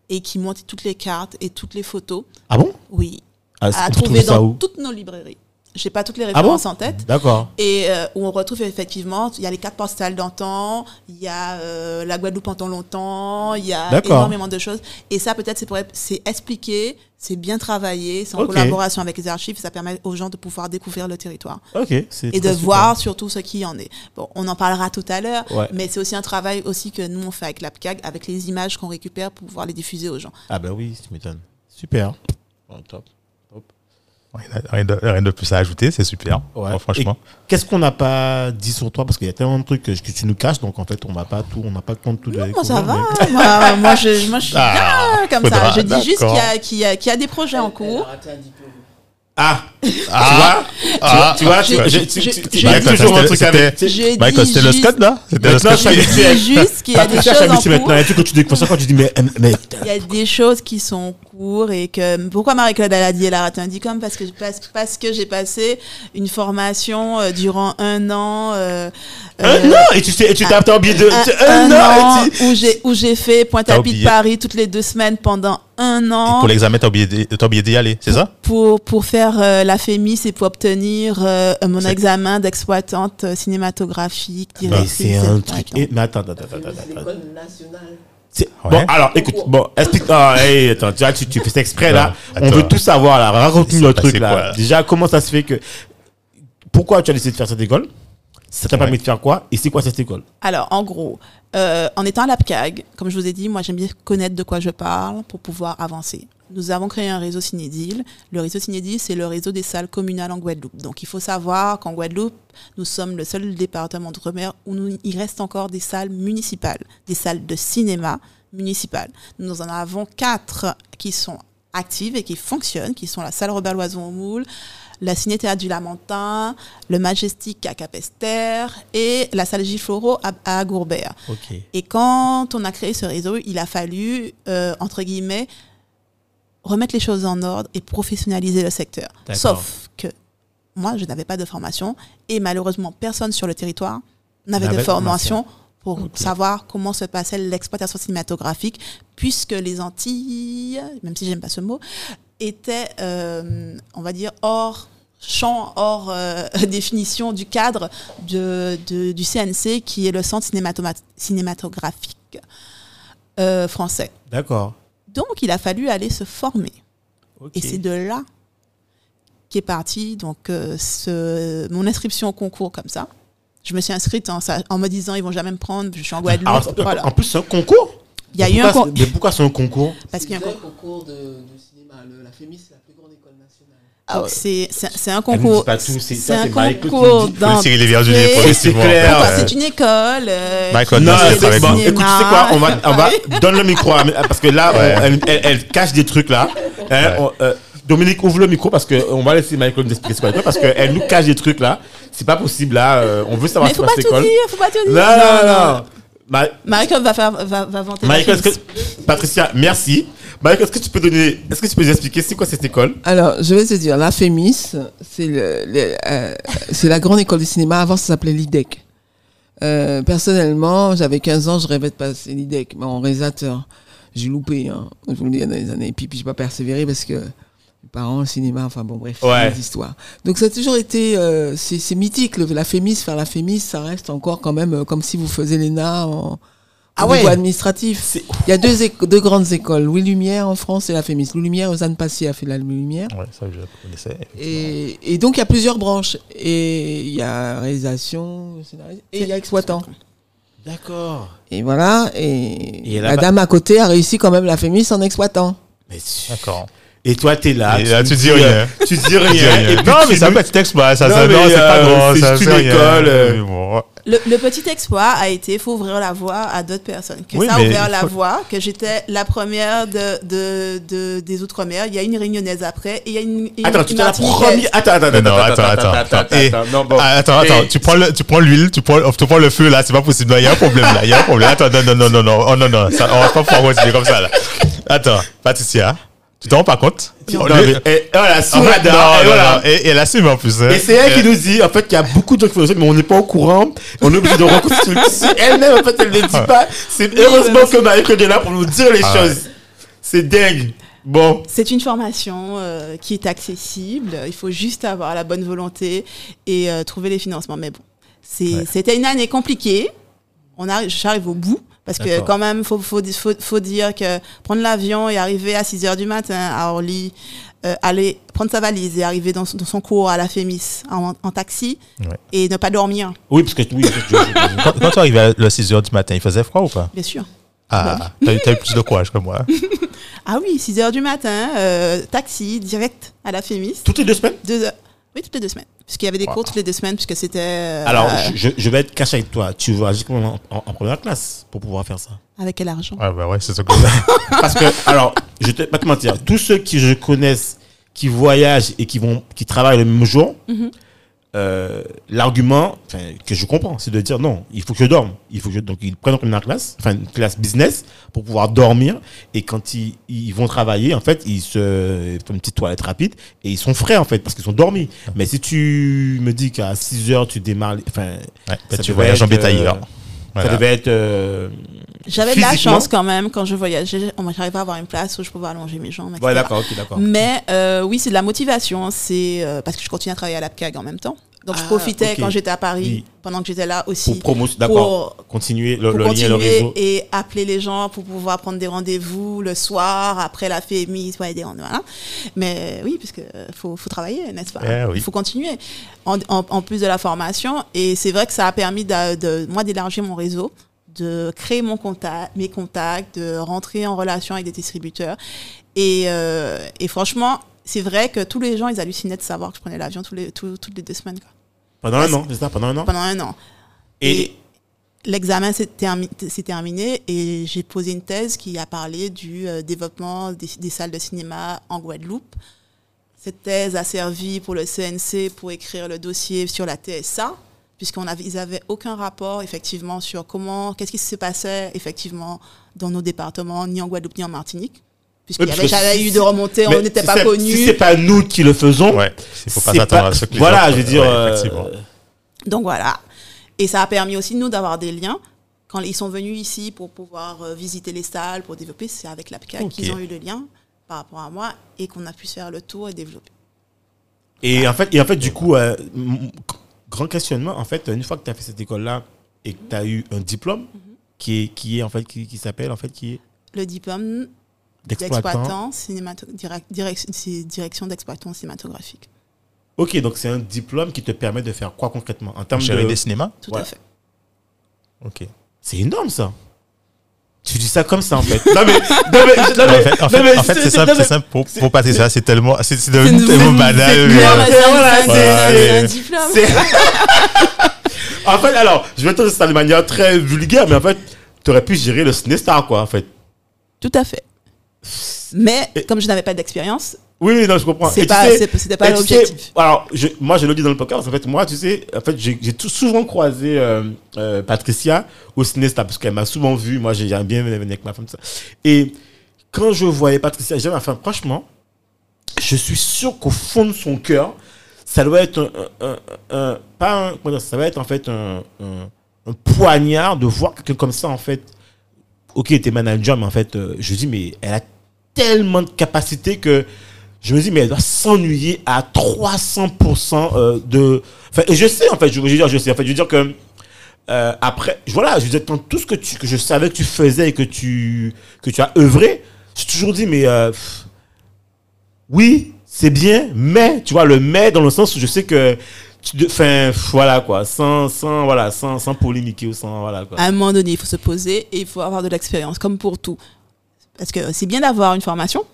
et qui montrent toutes les cartes et toutes les photos. Ah bon? Oui, ah, à trouver dans toutes nos librairies. J'ai pas toutes les Ah bon références en tête. D'accord. Et euh, où on retrouve effectivement, il y a les cartes postales d'antan, il y a euh, la Guadeloupe en temps longtemps, il y a énormément de choses. Et ça, peut-être, c'est pour c'est expliqué, c'est bien travaillé, c'est en collaboration avec les archives, ça permet aux gens de pouvoir découvrir le territoire Ok. et de voir surtout ce qui en est. Bon, on en parlera tout à l'heure, Ouais. mais c'est aussi un travail aussi que nous on fait avec l'APCAG, avec les images qu'on récupère pour pouvoir les diffuser aux gens. Ah, bah oui, tu m'étonnes. Super. Bon, top. Rien, de, rien de plus à ajouter, c'est super. Ouais. Bon, franchement. Qu'est-ce qu'on n'a pas dit sur toi? Parce qu'il y a tellement de trucs que, que tu nous caches, donc en fait, on n'a pas tout, on n'a pas le temps de tout. Non, découvrir, ça va. mais- moi, <laughs> moi, je, moi, je suis Ah, bien comme faudra, ça. Je dis juste qu'il y, qu'il y, a- qu'il y a des projets en cours. Ah, <laughs> Ah, ah, tu vois, tu vois, Michael, toujours un c'était- truc avec. Michael, c'était le juste- Scott là? C'était le Scott je dis juste qu'il y a des choses en cours. maintenant. Il y a des trucs que tu découvres ça quand tu dis, mais, mais, Il y a des choses qui sont en cours et que pourquoi Marie-Claude elle a dit elle a raté un diplôme? Parce que parce, parce que j'ai passé une formation euh, durant un an euh, un euh, an? Et tu sais, et tu t'as oublié de. un, tu- un Un an tu- où j'ai où j'ai fait Pointe-à-Pitre. Paris toutes les deux semaines pendant un an Pour l'examen, t'as oublié, d'y- t'as oublié d'y aller, c'est ça? pour pour faire euh, la FEMIS et pour obtenir euh, mon examen d'exploitante euh, cinématographique Mais directrice, c'est un truc. Et- Mais attends, attends, La attends, attends. Ouais. Bon, alors, écoute, bon, explique. Ah, hey, attends, tu vois, tu, tu fais ça exprès là. On veut tout savoir là. Raconte-nous le truc là. quoi, là? Déjà, comment ça se fait que. Pourquoi tu as décidé de faire cette école? Ça t'a Ouais. permis de faire quoi? Et c'est quoi cette école? Alors, en gros, euh, en étant à l'APCAG, comme je vous ai dit, moi j'aime bien connaître de quoi je parle pour pouvoir avancer. Nous avons créé un réseau Cinédile. Le réseau Cinédile, c'est le réseau des salles communales en Guadeloupe. Donc, il faut savoir qu'en Guadeloupe, nous sommes le seul département d'outre-mer où nous- il reste encore des salles municipales, des salles de cinéma municipales. Nous en avons quatre qui sont actives et qui fonctionnent, qui sont la salle Robert Loison au Moule, la Ciné-Théâtre du Lamentin, le Majestic à Capester et la salle Floreau à, à Gourbert. Et quand on a créé ce réseau, il a fallu, euh, entre guillemets, remettre les choses en ordre et professionnaliser le secteur. Sauf que moi, je n'avais pas de formation et malheureusement, personne sur le territoire n'avait de formation pour savoir comment se passait l'exploitation cinématographique, puisque les Antilles, même si j'aime pas ce mot, étaient, euh, on va dire, hors champ, hors euh, <laughs> définition du cadre de, de- du CNC, qui est le Centre cinématographique euh, français. D'accord. Donc, il a fallu aller se former. Et c'est de là qu'est parti donc euh, ce, mon inscription au concours comme ça. Je me suis inscrite en, en me disant ils vont jamais me prendre, je suis en Guadeloupe. Alors, voilà. En plus, c'est un concours Il y a Mais eu un pourquoi con- c'est- Mais pourquoi c'est un concours? Parce qu'il y a un un concours de, de cinéma. Le- la FEMIS, c'est la plus grande école donc c'est un concours. pas tout, c'est- un concours dans. C'est- clair. C'est une école. euh, Michael, Non, c'est bon. Écoute, tu sais quoi On va, on va donne le micro à- parce que là, Ouais. on- elle, elle- elle cache des trucs là. Hein, Ouais. on- euh, Dominique, ouvre le micro parce que on va laisser Michael nous expliquer ce qu'on parce qu'elle nous cache des trucs là. C'est pas possible là. euh, on veut savoir Mais ce faut qui pas passe à l'école. faut pas tout dire. Non, non, non. Ma- Marie-Claude va faire, va, va vanter. Michael, Patricia, merci. Michael, est-ce que tu peux donner, est-ce que tu peux nous expliquer c'est quoi cette école? Alors, je vais te dire, la FEMIS, c'est le- le- euh, c'est la grande école de cinéma. Avant, ça s'appelait l'IDEC. Euh, personnellement, j'avais 15 ans, je rêvais de passer l'IDEC, mais en réalisateur. J'ai loupé, hein, je vous le dis, dans les années. Et puis, puis j'ai pas persévéré parce que mes parents au cinéma, enfin bon bref, Ouais. des histoires. Donc ça a toujours été, euh, c'est c'est mythique, le- la fémis, faire la fémis, ça reste encore quand même euh, comme si vous faisiez l'ENA en Ah au ouais. niveau administratif. Il y a deux, deux grandes écoles, Louis Lumière en France et la fémis. Louis Lumière, Ozane Passy a fait la Louis Lumière. Ouais, ça, je connaissais. Et, et donc, il y a plusieurs branches. Et il y a réalisation, scénario, et il y a exploitant. D'accord. Et voilà. Et, Et la dame à côté a réussi quand même la fémis en exploitant. Mais tu- D'accord. Et toi, t'es là. Et là, tu me dis euh, rien. Tu dis <laughs> rien. Et puis non, mais tu ça peut être exploit. Ça, Non, ça, mais, non, c'est pas euh, grand. c'est ça, c'est une Le, le petit exploit a été, faut ouvrir la voie à d'autres personnes. Que Oui, ça a ouvert il la faut- voie, que j'étais la première de, de, de- des Outre-mer. Il y a une réunionnaise après, et il y a une, une Attends, tu une t'es la première. Attends, attends, Non, attends, attends, attends, attends. Et- Non, bon. Ah, attends, attends, Et- tu prends le, tu prends l'huile, tu prends, tu prends le feu là, c'est pas possible. Il y a un problème là, il y a un problème. Attends, non, non, non, non, non, oh, non, non, ça, on va pas pouvoir continuer comme ça là. Attends, Patricia, tu t'en rends pas compte? Non, mais, et, voilà, en sous fait, radar, non, et voilà. et, et elle assume en plus. hein. Et c'est elle qui nous dit, en fait, qu'il y a beaucoup de gens qui font ça, mais on n'est pas au courant. On est obligé de. C'est <laughs> elle-même, en fait, elle ne le dit pas. C'est heureusement que Marie-Claude est là pour nous dire les Ah ouais. choses. C'est dingue. Bon. C'est une formation euh, qui est accessible. Il faut juste avoir la bonne volonté et euh, trouver les financements. Mais bon, c'est- Ouais. c'était une année compliquée. On arrive, j'arrive au bout. Parce que quand même, faut, faut, faut, faut dire que prendre l'avion et arriver à 6 heures du matin à Orly, euh, aller prendre sa valise et arriver dans, son- dans son cours à la Fémis en, en taxi Ouais. et ne pas dormir, Oui, parce que, oui, <laughs> Quand, quand tu arrives à le 6h du matin, il faisait froid ou pas? Bien sûr. Ah, t'as eu, t'as eu plus de courage que moi. <laughs> Ah oui, 6 heures du matin, euh, taxi direct à la Fémis. toutes les deux semaines? Deux heures. Oui, toutes les deux semaines. Puisqu'il y avait des cours toutes les deux semaines, puisque c'était euh, Alors, je, vais être caché avec toi. Tu vas comme en, en- en première classe pour pouvoir faire ça. avec quel argent Ah, bah ouais, c'est ce que je <laughs> Parce que, alors, je ne vais pas te mentir, tous ceux qui je connaisse, qui voyagent et qui vont, qui travaillent le même jour, Mhm. Euh, l'argument que je comprends, c'est de dire non, il faut que je dorme. Il faut que je, donc ils prennent une classe, enfin une classe business pour pouvoir dormir. Et quand ils, ils vont travailler, en fait, ils se font une petite toilette rapide et ils sont frais en fait parce qu'ils sont dormis. Mais si tu me dis qu'à 6 heures tu démarres, enfin, Ouais, tu voyages en être, bétail. Voilà. ça devait être euh, J'avais de la chance quand même quand je voyageais. On j'arrivais à avoir une place où je pouvais allonger mes jambes. etc. Ouais, d'accord, ok, d'accord. Mais euh, oui, c'est de la motivation. C'est euh, parce que je continue à travailler à l'APCAG en même temps. Donc je Ah, profitais quand j'étais à Paris, Oui. pendant que j'étais là Pour aussi, promouvoir, d'accord. Continuer le, pour le lien, le réseau. et appeler les gens pour pouvoir prendre des rendez-vous le soir après la FEMI, ouais, des rendez-vous. voilà. Mais oui, puisque faut, faut travailler, n'est-ce pas? Eh oui. Il faut continuer en, en- en plus de la formation. Et c'est vrai que ça a permis de, de- moi d'élargir mon réseau, de créer mon contact, mes contacts, de rentrer en relation avec des distributeurs. Et, euh, et franchement, c'est vrai que tous les gens, ils hallucinaient de savoir que je prenais l'avion tous les, tous- toutes les deux semaines. quoi. Pendant un an, c'est ça, pendant un an? Pendant un an. Et, Et l'examen s'est termi- s'est terminé et j'ai posé une thèse qui a parlé du euh, développement des, des salles de cinéma en Guadeloupe. Cette thèse a servi pour le CNC pour écrire le dossier sur la TSA, puisqu'on avait, ils avaient aucun rapport effectivement sur comment, qu'est-ce qui se passait effectivement dans nos départements, ni en Guadeloupe ni en Martinique, puisqu'il Oui, n'y avait jamais si- eu de remontée, on n'était si pas connus. Si c'est pas nous qui le faisons, Ouais, il faut pas s'attendre à ce que les Voilà, autres- je veux dire. ouais, euh, effectivement. Donc voilà. Et ça a permis aussi, nous, d'avoir des liens. Quand ils sont venus ici pour pouvoir euh, visiter les salles, pour développer, c'est avec l'APCA qu'ils ont eu le lien par rapport à moi et qu'on a pu se faire le tour et développer. Et en fait, et en fait du coup, euh, grand questionnement, en fait, une fois que tu as fait cette école-là et que tu as eu un diplôme qui est, qui est en fait, qui, qui s'appelle, en fait, qui est Le diplôme d'exploitant. d'exploitant, cinémato- direc- direc- c'est direction d'exploitant cinématographique. Ok, donc c'est un diplôme qui te permet de faire quoi concrètement en termes Gérer de... des cinémas? Tout Ouais. à fait. Ok. C'est énorme ça. Tu dis ça comme ça en fait. <laughs> non mais, non mais, non mais, en fait, en non, fait, mais en fait, c'est simple, c'est simple. Pour, pour Patricia, c'est tellement, c'est c'est devenu tellement banal. c'est- euh, c'est en fait, alors, je vais te dire ça de manière très vulgaire, mais en fait, tu aurais pu gérer le Cinestar, quoi, en fait. Tout à fait. Mais comme je n'avais pas d'expérience, Oui, non, je comprends. tu sais- c'était pas tu sais, l'objectif. alors, je, moi, je le dis dans le podcast. En fait, moi, tu sais, en fait, j'ai tout souvent croisé euh, euh, Patricia au Cinestar parce qu'elle m'a souvent vu. Moi, j'ai j'aime bien venir avec ma femme, tout ça. Et quand je voyais Patricia, j'ai ma femme, franchement, je suis sûr qu'au fond de son cœur, ça doit être un, un- un- un- pas un, comment dire, ça va être en fait un, poignard de voir quelqu'un comme ça, en fait. Ok, t'es manager, mais en fait, euh, je dis, mais elle a tellement de capacité que je me dis, mais elle doit s'ennuyer à 300% euh, de. Enfin, et je sais, en fait, je veux dire, je sais. En fait, je veux dire que. euh, après, voilà, je veux dire, dans tout ce que, je savais que tu faisais et que tu, que tu as œuvré, j'ai toujours dit, mais. euh, oui, c'est bien, mais, tu vois, le mais dans le sens où je sais que. Enfin, voilà, quoi. Sans, sans, voilà, sans, sans polémiquer ou sans. Voilà, quoi. À un moment donné, il faut se poser et il faut avoir de l'expérience, comme pour tout. Parce que c'est bien d'avoir une formation,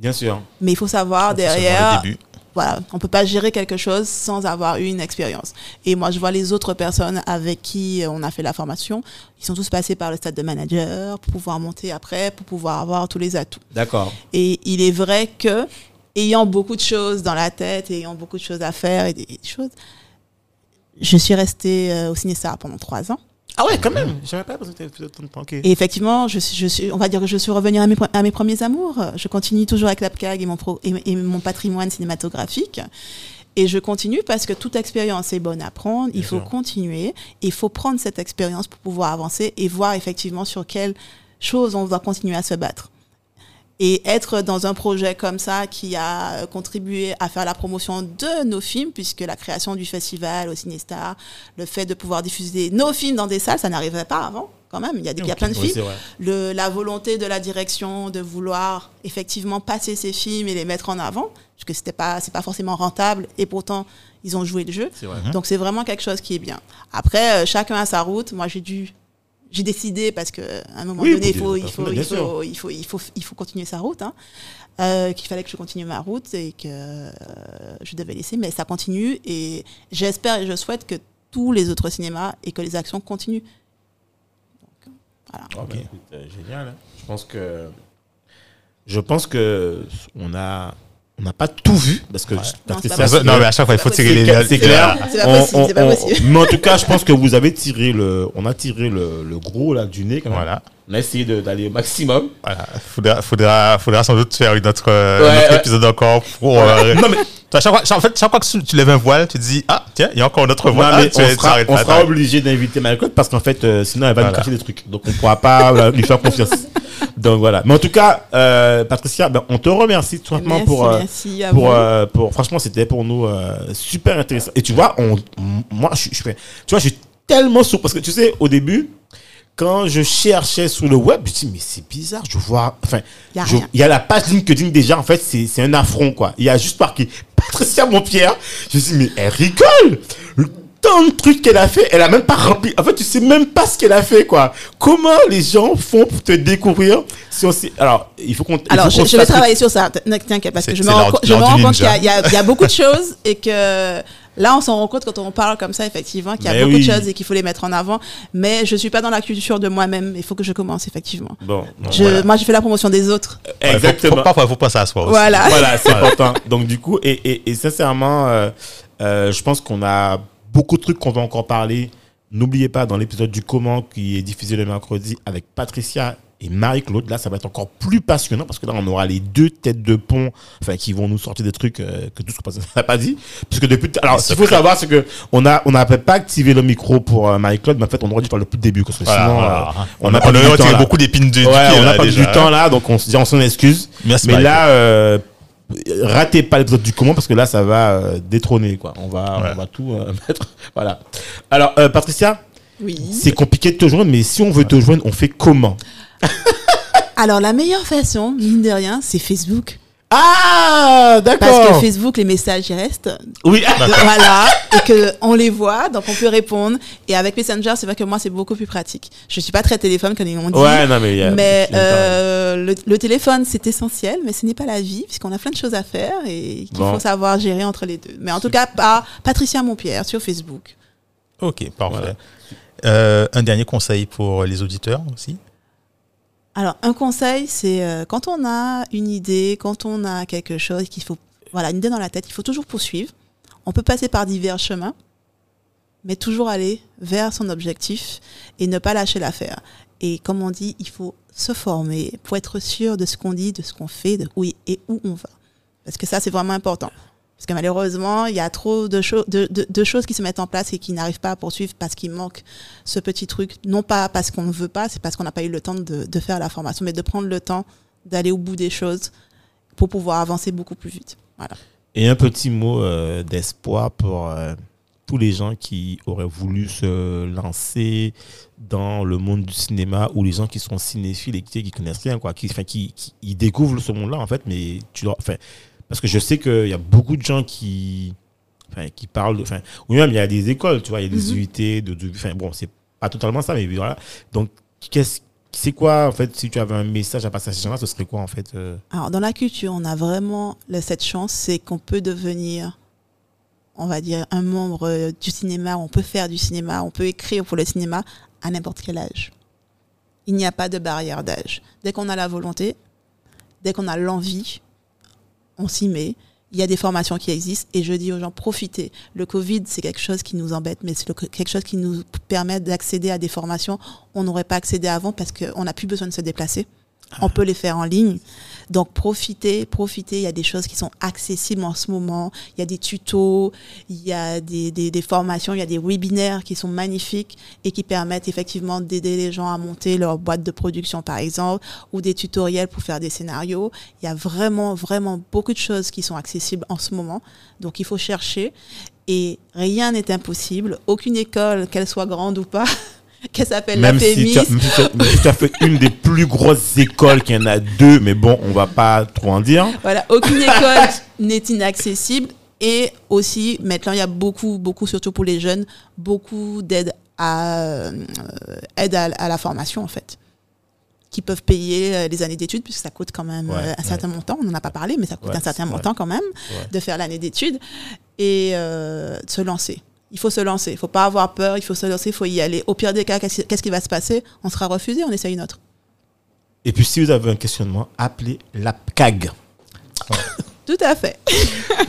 Bien sûr. mais il faut savoir derrière. le début. Voilà, on peut pas gérer quelque chose sans avoir eu une expérience. Et moi, je vois les autres personnes avec qui on a fait la formation, ils sont tous passés par le stade de manager pour pouvoir monter après, pour pouvoir avoir tous les atouts. D'accord. Et il est vrai que, ayant beaucoup de choses dans la tête, ayant beaucoup de choses à faire et des, des choses, je suis restée euh, au Cinestar pendant trois ans. Ah ouais, quand même. J'avais pas besoin de temps. Et effectivement, je suis, je suis, on va dire que je suis revenue à mes, à mes premiers amours. Je continue toujours avec l'APCAG et mon, pro- et, et mon patrimoine cinématographique. Et je continue parce que toute expérience est bonne à prendre. il Bien faut sûr. continuer. Il faut prendre cette expérience pour pouvoir avancer et voir effectivement sur quelles choses on va continuer à se battre. Et être dans un projet comme ça qui a contribué à faire la promotion de nos films, puisque la création du festival au Cinestar, le fait de pouvoir diffuser nos films dans des salles, ça n'arrivait pas avant, quand même. Il y a, des, il y a plein de films le, la volonté de la direction de vouloir effectivement passer ces films et les mettre en avant, parce que c'était pas, c'est pas forcément rentable, et pourtant ils ont joué le jeu. Vrai. Donc c'est vraiment quelque chose qui est bien. Après, euh, chacun a sa route. Moi, j'ai dû, j'ai décidé parce que à un moment Oui, donné, il faut, il faut, il faut, il faut, il faut, il faut continuer sa route. Hein. Euh, qu'il fallait que je continue ma route et que euh, je devais laisser, mais ça continue et j'espère et je souhaite que tous les autres cinémas et que les actions continuent. Donc, voilà. Ah bah, écoute, euh, génial. hein. Je pense que je pense que on a on n'a pas tout vu parce que parce Non, que ça. Non, mais à chaque fois, il faut tirer les c'est clair. C'est pas On- possible, on- c'est pas on- possible. Mais en tout cas, je pense que vous avez tiré le, on a tiré le, le gros là du nez. Quand même. Voilà. On a essayé de- d'aller au maximum. Voilà. Faudra, faudra, faudra sans doute faire une autre, euh, Ouais, un autre ouais. épisode encore pour. euh, Non mais, toi, chaque fois, chaque- en fait, chaque fois que tu tu lèves un voile, tu te dis, ah, tiens, il y a encore un autre non, voile. mais Ah, tu on tu sera, on pas, sera obligé d'inviter Malcolm parce qu'en fait, euh, sinon elle va nous cacher des trucs. Donc on pourra pas euh, lui faire confiance. <laughs> Donc voilà. Mais en tout cas, euh, Patricia, ben, on te remercie tout simplement Merci, pour. euh, merci à pour, vous. euh, pour franchement c'était pour nous euh, super intéressant et tu vois on moi je, je fais tu vois je suis tellement sourd parce que tu sais au début quand je cherchais sur le web je me dis mais c'est bizarre je vois enfin il y a la page LinkedIn déjà en fait c'est c'est un affront quoi. Il y a juste marqué <laughs> Patricia Montpierre. Je me dis mais elle rigole. Tant de trucs qu'elle a fait elle a même pas rempli. En fait tu sais même pas ce qu'elle a fait quoi. Comment les gens font pour te découvrir si on sait alors il faut qu'on Alors, faut je, vais travailler sur ça, t'inquiète, parce que je me rends, compte qu'il y, y a- il y a beaucoup de choses et que là, on s'en rend compte quand on parle comme ça, effectivement, qu'il y a Mais beaucoup oui. de choses et qu'il faut les mettre en avant. Mais je suis pas dans la culture de moi-même. Il faut que je commence, effectivement. bon Je, voilà. Moi, j'ai fait la promotion des autres. Faut- exactement faut- Parfois, il faut penser à soi aussi. Voilà. <laughs> voilà, c'est important. Donc du coup, et, et, et sincèrement, euh, euh, je pense qu'on a beaucoup de trucs qu'on va encore parler. N'oubliez pas, dans l'épisode du comment qui est diffusé le mercredi avec Patricia et Marie-Claude, là, ça va être encore plus passionnant parce que là, on aura les deux têtes de pont, enfin, qui vont nous sortir des trucs euh, que tout ce qu'on n'a <laughs> pas dit. Parce que depuis, alors, ce qu'il faut savoir, c'est que on a, on n'a pas activé le micro pour euh, Marie-Claude, mais en fait, on aurait dû parler depuis le début parce que Voilà, sinon, voilà. euh, on, n'a a, pas on a là. beaucoup d'épines de, du Ouais, pied, on là, n'a pas déjà. du temps là, donc on, se dit, on s'en excuse. Merci, Mais là, euh, ratez pas l'épisode du comment parce que là, ça va euh, détrôner quoi. On va, Ouais. on va tout euh, <laughs> mettre. Voilà. Alors, euh, Patricia, Oui. c'est compliqué de te joindre, mais si on veut te joindre, on fait comment? Alors, la meilleure façon, mine de rien, c'est Facebook. Ah, Parce que d'accord. Facebook, les messages, ils restent. Oui. voilà. Et que on les voit, donc on peut répondre. Et avec Messenger, c'est vrai que moi, c'est beaucoup plus pratique. Je suis pas très téléphone, comme ils m'ont dit. Ouais, non mais. il y a- Mais euh, le, le téléphone, c'est essentiel, mais ce n'est pas la vie, puisqu'on a plein de choses à faire et qu'il Bon. faut savoir gérer entre les deux. Mais en tout cas, par Patricia Montpierre sur Facebook. Ok, parfait. Voilà. Euh, un dernier conseil pour les auditeurs aussi. Alors, un conseil, c'est euh, quand on a une idée, quand on a quelque chose qu'il faut, voilà, une idée dans la tête, il faut toujours poursuivre. On peut passer par divers chemins, mais toujours aller vers son objectif et ne pas lâcher l'affaire. Et comme on dit, il faut se former pour être sûr de ce qu'on dit, de ce qu'on fait, de où et où on va. Parce que ça, c'est vraiment important. Parce que malheureusement, il y a trop de, cho- de, de- de choses qui se mettent en place et qui n'arrivent pas à poursuivre parce qu'il manque ce petit truc. Non pas parce qu'on ne veut pas, c'est parce qu'on n'a pas eu le temps de, faire la formation, mais de prendre le temps d'aller au bout des choses pour pouvoir avancer beaucoup plus vite. Voilà. Et un petit mot euh, d'espoir pour euh, tous les gens qui auraient voulu se lancer dans le monde du cinéma ou les gens qui sont cinéphiles et qui, qui connaissent rien, quoi, qui, qui, qui découvrent ce monde-là, en fait, mais tu enfin, parce que je sais qu'il y a beaucoup de gens qui, enfin, qui parlent, de- enfin, ou même il y a des écoles, tu vois, il y a des UIT, de, de- enfin, bon, c'est pas totalement ça, mais voilà. Donc, qu'est-ce, c'est quoi, en fait, si tu avais un message à passer à ces gens-là, ce serait quoi, en fait euh, Alors, dans la culture, on a vraiment cette chance, c'est qu'on peut devenir, on va dire, un membre du cinéma, on peut faire du cinéma, on peut écrire pour le cinéma à n'importe quel âge. Il n'y a pas de barrière d'âge. Dès qu'on a la volonté, dès qu'on a l'envie, on s'y met. Il y a des formations qui existent et je dis aux gens, profitez. Le Covid, c'est quelque chose qui nous embête, mais c'est quelque chose qui nous permet d'accéder à des formations on n'aurait pas accédé avant parce qu'on n'a plus besoin de se déplacer. On peut les faire en ligne. Donc profitez, profitez. Il y a des choses qui sont accessibles en ce moment. Il y a des tutos, il y a des, des, des formations, il y a des webinaires qui sont magnifiques et qui permettent effectivement d'aider les gens à monter leur boîte de production par exemple, ou des tutoriels pour faire des scénarios. Il y a vraiment, vraiment beaucoup de choses qui sont accessibles en ce moment. Donc il faut chercher et rien n'est impossible. Aucune école, qu'elle soit grande ou pas, <laughs> qu'elle s'appelle la as, même si tu as- fait une des plus grosses écoles, qu'il y en a deux, mais bon, on va pas trop en dire. Voilà, aucune école <laughs> n'est inaccessible. Et aussi, maintenant, il y a beaucoup, beaucoup, surtout pour les jeunes, beaucoup d'aide à, euh, aide à, à la formation, en fait, qui peuvent payer euh, les années d'études, puisque ça coûte quand même Ouais, euh, un certain montant. On n'en a pas parlé, mais ça coûte Ouais, un certain montant quand même de faire l'année d'études et de se lancer. Il faut se lancer. Il faut pas avoir peur. Il faut se lancer. Il faut y aller. Au pire des cas, qu'est-ce qui va se passer? On sera refusé. On essaye une autre. Et puis, si vous avez un questionnement, appelez l'APCAG. <laughs> Tout à fait. <laughs>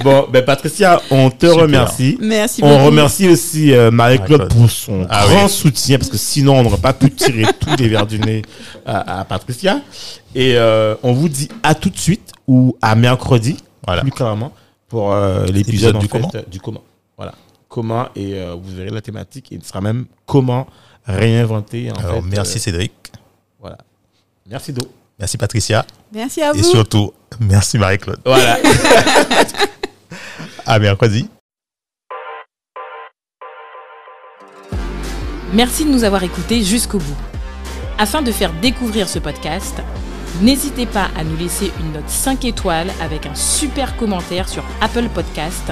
Bon, ben Patricia, on te Super. remercie. Merci beaucoup. On remercie aussi euh, Marie-Claude pour son Ah grand oui. soutien, parce que sinon, on n'aurait pas pu tirer <laughs> tous les verres du nez à, à Patricia. Et euh, on vous dit à tout de suite, ou à mercredi, Voilà. plus clairement, pour euh, l'épisode du du comment. Voilà. Comment, et euh, vous verrez la thématique, et il sera même comment réinventer. En Alors, fait, merci euh, Cédric. voilà. Merci Do. Merci Patricia. Merci à Et vous. surtout, merci Marie-Claude. Voilà. <laughs> À mercredi. Merci de nous avoir écoutés jusqu'au bout. Afin de faire découvrir ce podcast, n'hésitez pas à nous laisser une note 5 étoiles avec un super commentaire sur Apple Podcast